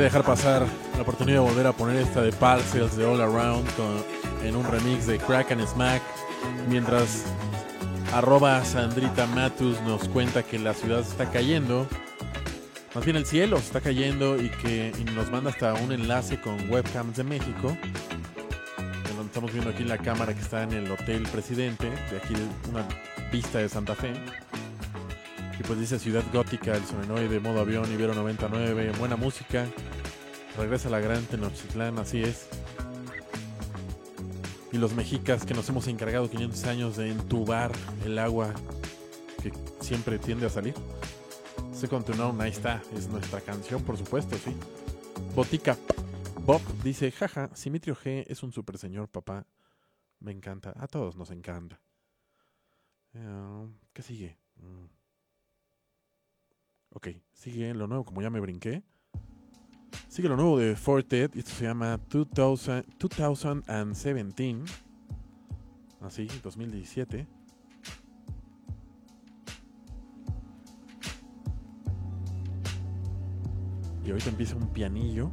dejar pasar la oportunidad de volver a poner esta de Parcels de All Around en un remix de Crack and Smack. Mientras arroba Sandrita Matus nos cuenta que la ciudad está cayendo. Más bien el cielo está cayendo y que nos manda hasta un enlace con webcams de México. Estamos viendo aquí la cámara que está en el Hotel Presidente, de aquí una vista de Santa Fe. Y pues dice Ciudad Gótica, el solenoide, modo avión, Ibero 99, buena música. Regresa la gran Tenochtitlán, así es. Y los mexicas que nos hemos encargado 500 años de entubar el agua que siempre tiende a salir. Second to None, ahí está, es nuestra canción, por supuesto, sí. Botica Bob dice, jaja, Simetrio G es un super señor, papá. Me encanta, a todos nos encanta. Eh, ¿Qué sigue? Mm. Ok, sigue lo nuevo, como ya me brinqué. Sigue lo nuevo de Fortet, esto se llama 2000, 2017. Así, 2017. Y ahorita empieza un pianillo.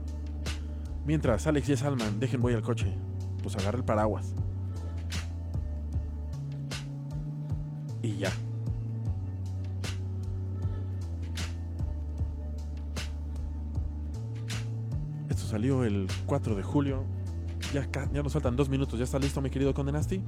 Mientras Alex y Salman dejen voy al coche. Pues agarra el paraguas. Y ya. Salió el 4 de julio. Ya, ya nos faltan dos minutos. ¿Ya está listo, mi querido Condenasti?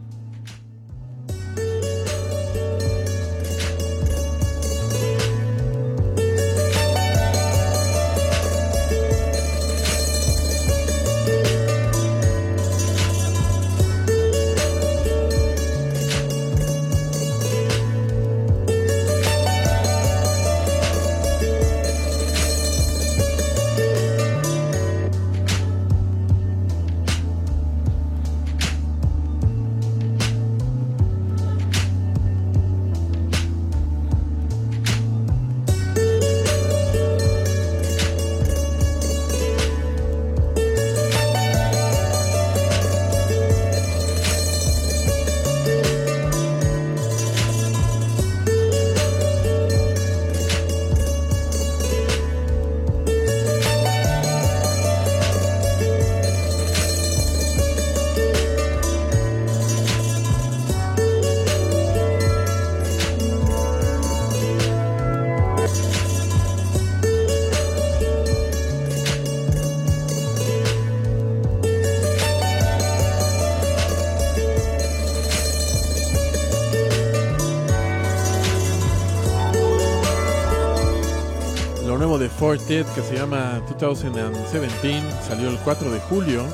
Fortet que se llama 2017. Salió el 4 de julio.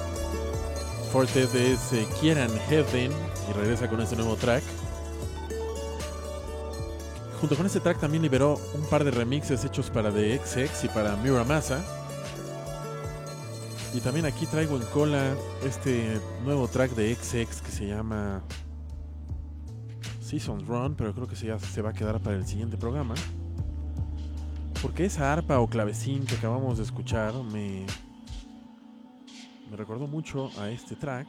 Fortet es eh, Kieran Heaven y regresa con este nuevo track. Junto con este track también liberó un par de remixes hechos para The XX y para Muramasa. Y también aquí traigo en cola este nuevo track de XX que se llama Seasons Run, pero creo que se va a quedar para el siguiente programa. Porque esa arpa o clavecín que acabamos de escuchar me, me recordó mucho a este track.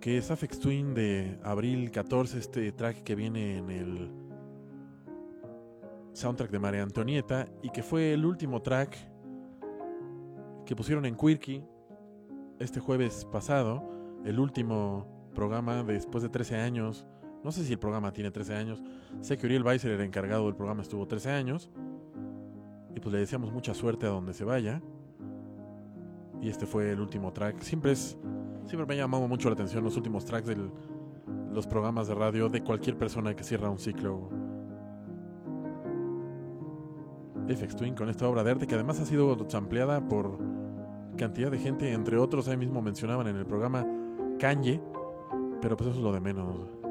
Que es Afex Twin de abril 14, este track que viene en el soundtrack de María Antonieta y que fue el último track que pusieron en Quirky este jueves pasado, el último programa después de 13 años. No sé si el programa tiene 13 años. Sé que Uriel Weiser, el encargado del programa, estuvo 13 años. Y pues le deseamos mucha suerte a donde se vaya. Y este fue el último track. Siempre es. Siempre me ha llamado mucho la atención los últimos tracks de los programas de radio de cualquier persona que cierra un ciclo. FX Twin con esta obra de arte que además ha sido ampliada por cantidad de gente, entre otros ahí mismo mencionaban en el programa Kanye, pero pues eso es lo de menos.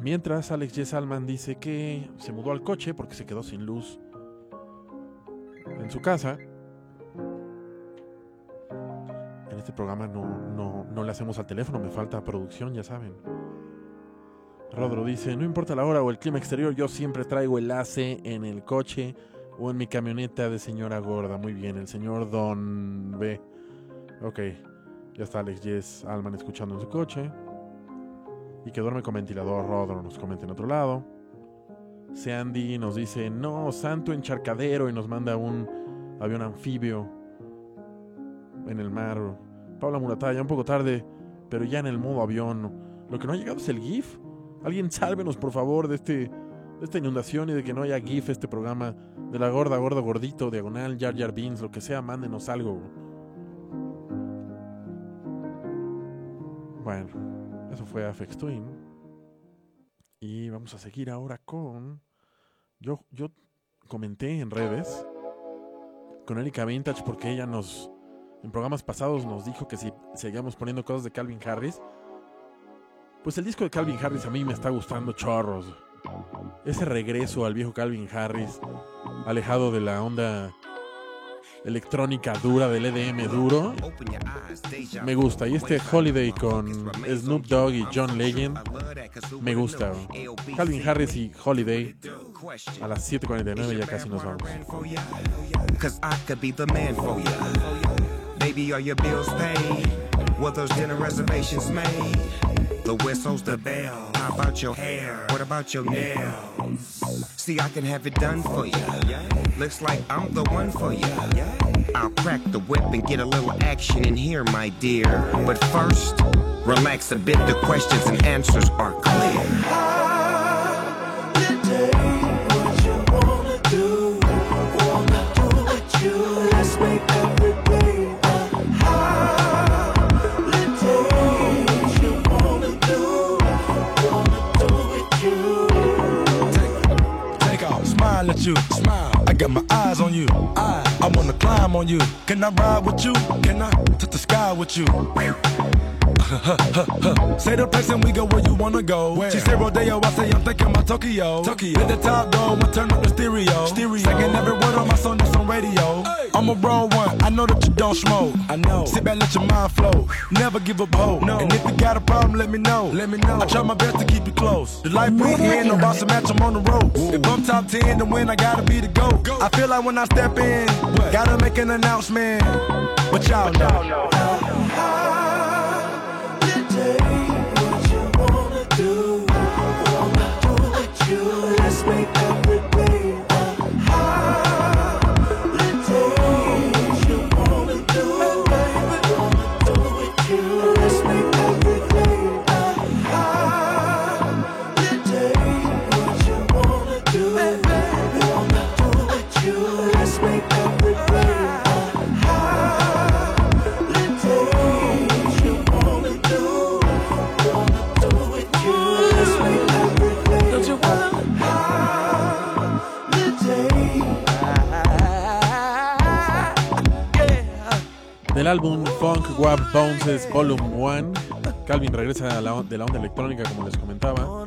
Mientras Alex J. Salman dice que se mudó al coche porque se quedó sin luz en su casa. En este programa no, no, no le hacemos al teléfono, me falta producción, ya saben. Rodro dice, no importa la hora o el clima exterior, yo siempre traigo el AC en el coche o en mi camioneta de señora gorda. Muy bien, el señor Don B. Ok, ya está Alex Jess Alman escuchando en su coche. Y que duerme con ventilador, Rodro nos comenta en otro lado. Sandy nos dice, no, santo encharcadero, y nos manda un avión anfibio en el mar. Paula Murataya, un poco tarde, pero ya en el modo avión. Lo que no ha llegado es el GIF. Alguien sálvenos, por favor, de, este, de esta inundación y de que no haya GIF este programa. De la gorda, gordo, gordito, diagonal, Jar Jar Beans, lo que sea, mándenos algo. Bueno, eso fue Afex Twin. Y vamos a seguir ahora con. Yo, yo comenté en redes con Erika Vintage porque ella nos. En programas pasados nos dijo que si seguíamos poniendo cosas de Calvin Harris. Pues el disco de Calvin Harris a mí me está gustando chorros. Ese regreso al viejo Calvin Harris, alejado de la onda electrónica dura del EDM duro, me gusta. Y este Holiday con Snoop Dogg y John Legend, me gusta. Calvin Harris y Holiday a las 7:49 ya casi nos vamos. Baby, are your bills paid? Were those dinner reservations made? The whistle's the bell. How about your hair? What about your nails? See, I can have it done for you. Looks like I'm the one for you. I'll crack the whip and get a little action in here, my dear. But first, relax a bit. The questions and answers are clear. Got my eyes on you. I, I wanna climb on you. Can I ride with you? Can I touch the sky with you? say the place and we go where you wanna go. She said Rodeo, I say I'm thinking about Tokyo. Tokyo. Let the top go and turn up the stereo. stereo. Singing every word on my song that's on radio. I'm a roll one, I know that you don't smoke. I know. Sit back, let your mind flow. Never give up hope. No. And if you got a problem, let me know. Let me know. I try my best to keep you close. The life we in, no boss to match, I'm on the road. If I'm top 10, then win, I gotta be the GOAT. I feel like when I step in, gotta make an announcement. But y'all know. Let's make every Funk Wap Bounces Volume 1, Calvin regresa de la onda electrónica como les comentaba.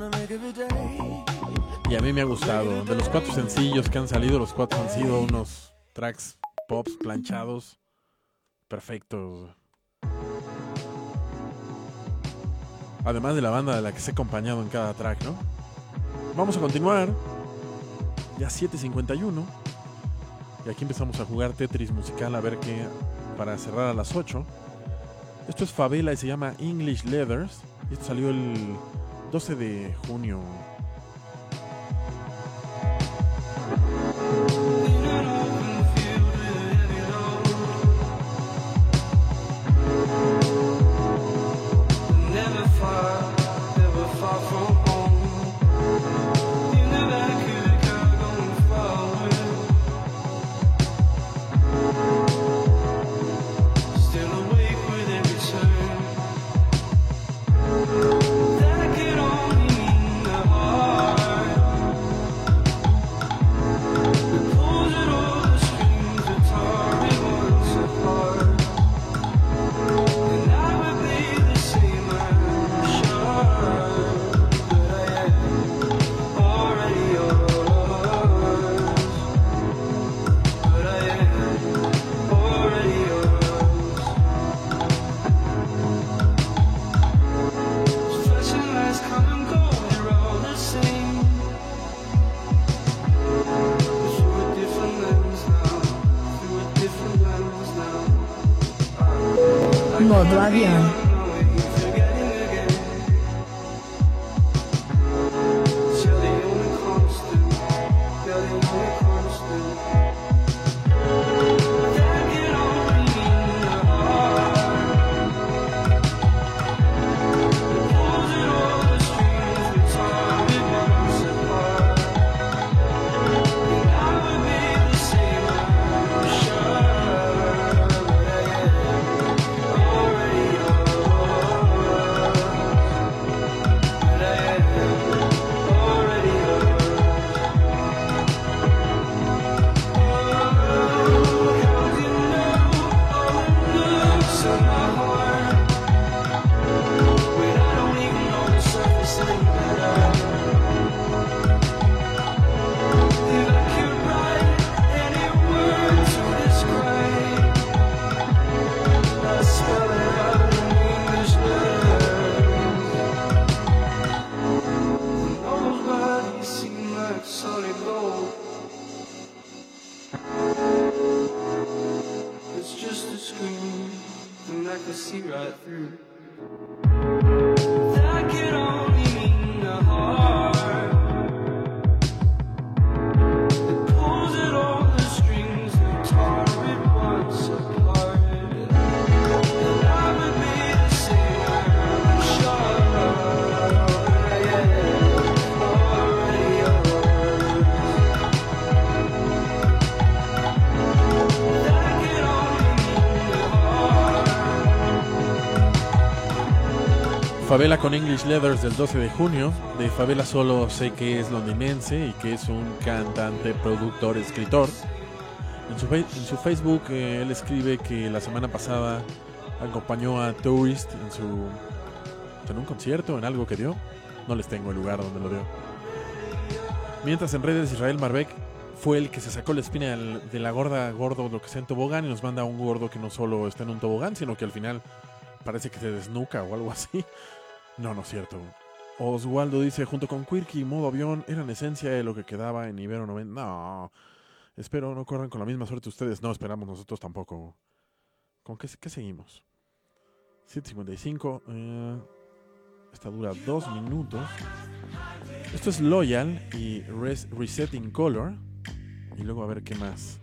Y a mí me ha gustado. De los cuatro sencillos que han salido, los cuatro han sido unos tracks pops planchados. Perfectos. Además de la banda de la que se ha acompañado en cada track, ¿no? Vamos a continuar. Ya 7.51. Y aquí empezamos a jugar Tetris musical a ver qué. Para cerrar a las 8. Esto es Favela y se llama English Leathers. Esto salió el 12 de junio. Modo avión. And I can see right through. Favela con English Leathers del 12 de junio. De Favela solo sé que es londinense y que es un cantante, productor, escritor. En su, en su Facebook eh, él escribe que la semana pasada acompañó a Tourist en su en un concierto, en algo que dio. No les tengo el lugar donde lo dio. Mientras en redes Israel Marbeck fue el que se sacó la espina de la gorda gordo lo que sea en tobogán y nos manda un gordo que no solo está en un tobogán, sino que al final parece que se desnuca o algo así. No, no es cierto. Oswaldo dice, junto con Quirky y modo avión, eran esencia de lo que quedaba en Ibero 90. No, espero no corran con la misma suerte ustedes. No, esperamos nosotros tampoco. ¿Con qué, qué seguimos? 7.55. eh, esta dura dos minutos. Esto es Loyal y Res- Resetting Color. Y luego a ver qué más.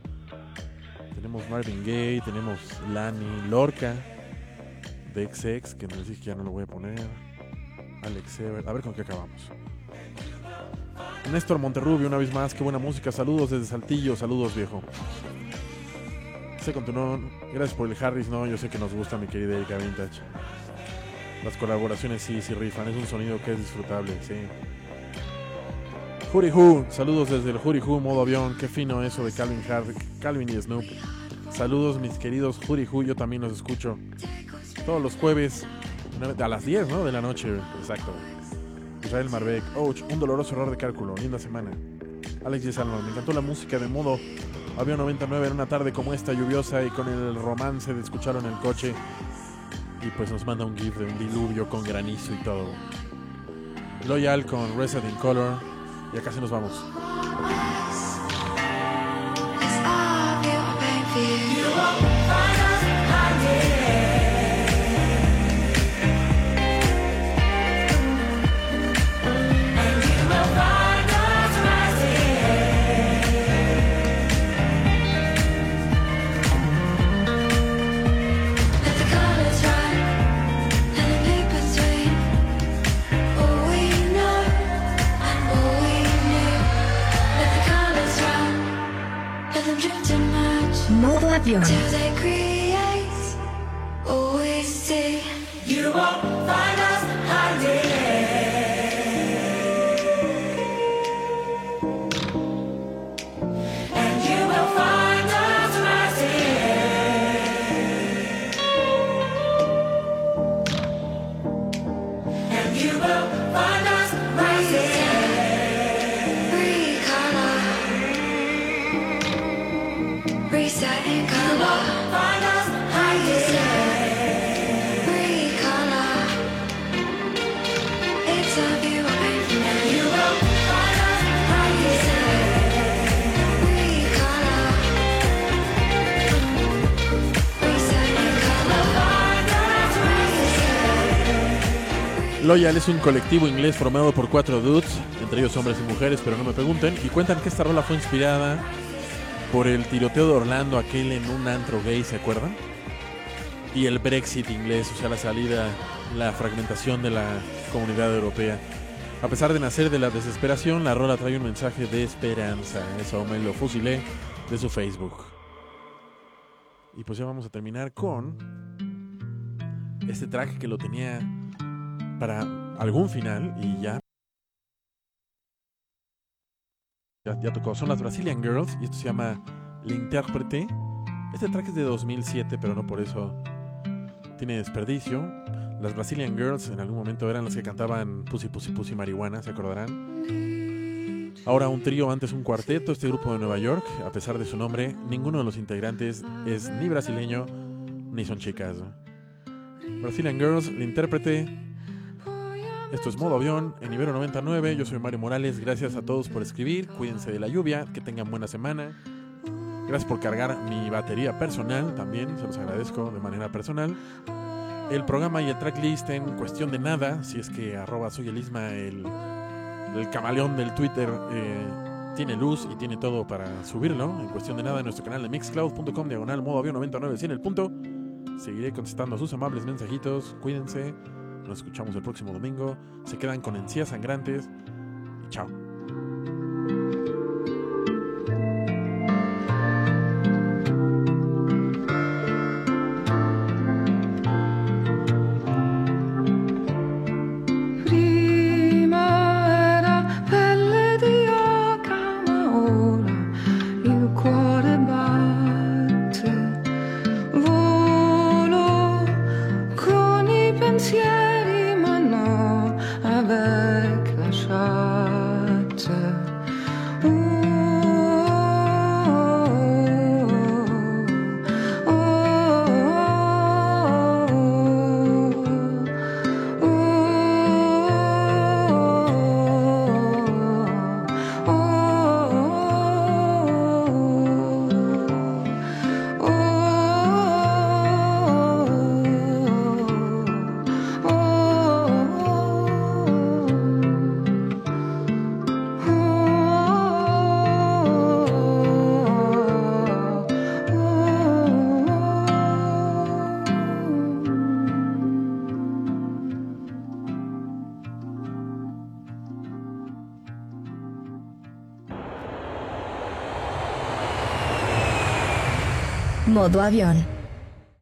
Tenemos Marvin Gaye, tenemos Lani, Lorca, de XX, que nos dice que ya no lo voy a poner. Alex Ever. A ver con qué acabamos. Néstor Monterrubio, una vez más, qué buena música. Saludos desde Saltillo, saludos viejo. Se continuó. Gracias por el Harris, no, yo sé que nos gusta mi querida Erika Vintage. Las colaboraciones sí, sí rifan, es un sonido que es disfrutable, sí. Huri Who, saludos desde el Huri Who modo avión, qué fino eso de Calvin Harris, Calvin y Snoop. Saludos, mis queridos Jurijú. Yo también los escucho todos los jueves a las 10 ¿no? de la noche. Exacto. Israel Marbeck. Ouch, un doloroso error de cálculo. Linda semana. Alex G. Salmon. Me encantó la música de modo avión 99 en una tarde como esta, lluviosa y con el romance de escucharlo en el coche. Y pues nos manda un gif de un diluvio con granizo y todo. Loyal con Resident Color. Y acá sí nos vamos. Modo Loyal es un colectivo inglés formado por cuatro dudes, entre ellos hombres y mujeres, pero no me pregunten, y cuentan que esta rola fue inspirada por el tiroteo de Orlando, aquel en un antro gay, ¿se acuerdan? Y el Brexit inglés, o sea, la salida, la fragmentación de la comunidad europea. A pesar de nacer de la desesperación, la rola trae un mensaje de esperanza. Eso me lo fusilé de su Facebook. Y pues ya vamos a terminar con este track que lo tenía para algún final y ya. Ya, tocó. Son las Brazilian Girls y esto se llama L'Intérprete. Este track es de 2007, pero no por eso tiene desperdicio. Las Brazilian Girls en algún momento eran las que cantaban Pussy Pussy Pussy Marihuana, ¿se acordarán? Ahora un trío, antes un cuarteto, este grupo de Nueva York, a pesar de su nombre, ninguno de los integrantes es ni brasileño ni son chicas. Brazilian Girls, el intérprete. Esto es modo avión en Ibero 99. Yo soy Mario Morales. Gracias a todos por escribir. Cuídense de la lluvia. Que tengan buena semana. Gracias por cargar mi batería personal. También se los agradezco de manera personal. El programa y el tracklist en cuestión de nada. Si es que arroba soy el el, el camaleón del Twitter, eh, tiene luz y tiene todo para subirlo. En cuestión de nada en nuestro canal de mixcloud.com diagonal modo avión 99 sin el punto. Seguiré contestando a sus amables mensajitos. Cuídense. Nos escuchamos el próximo domingo. Se quedan con encías sangrantes. Chao. Modo avión.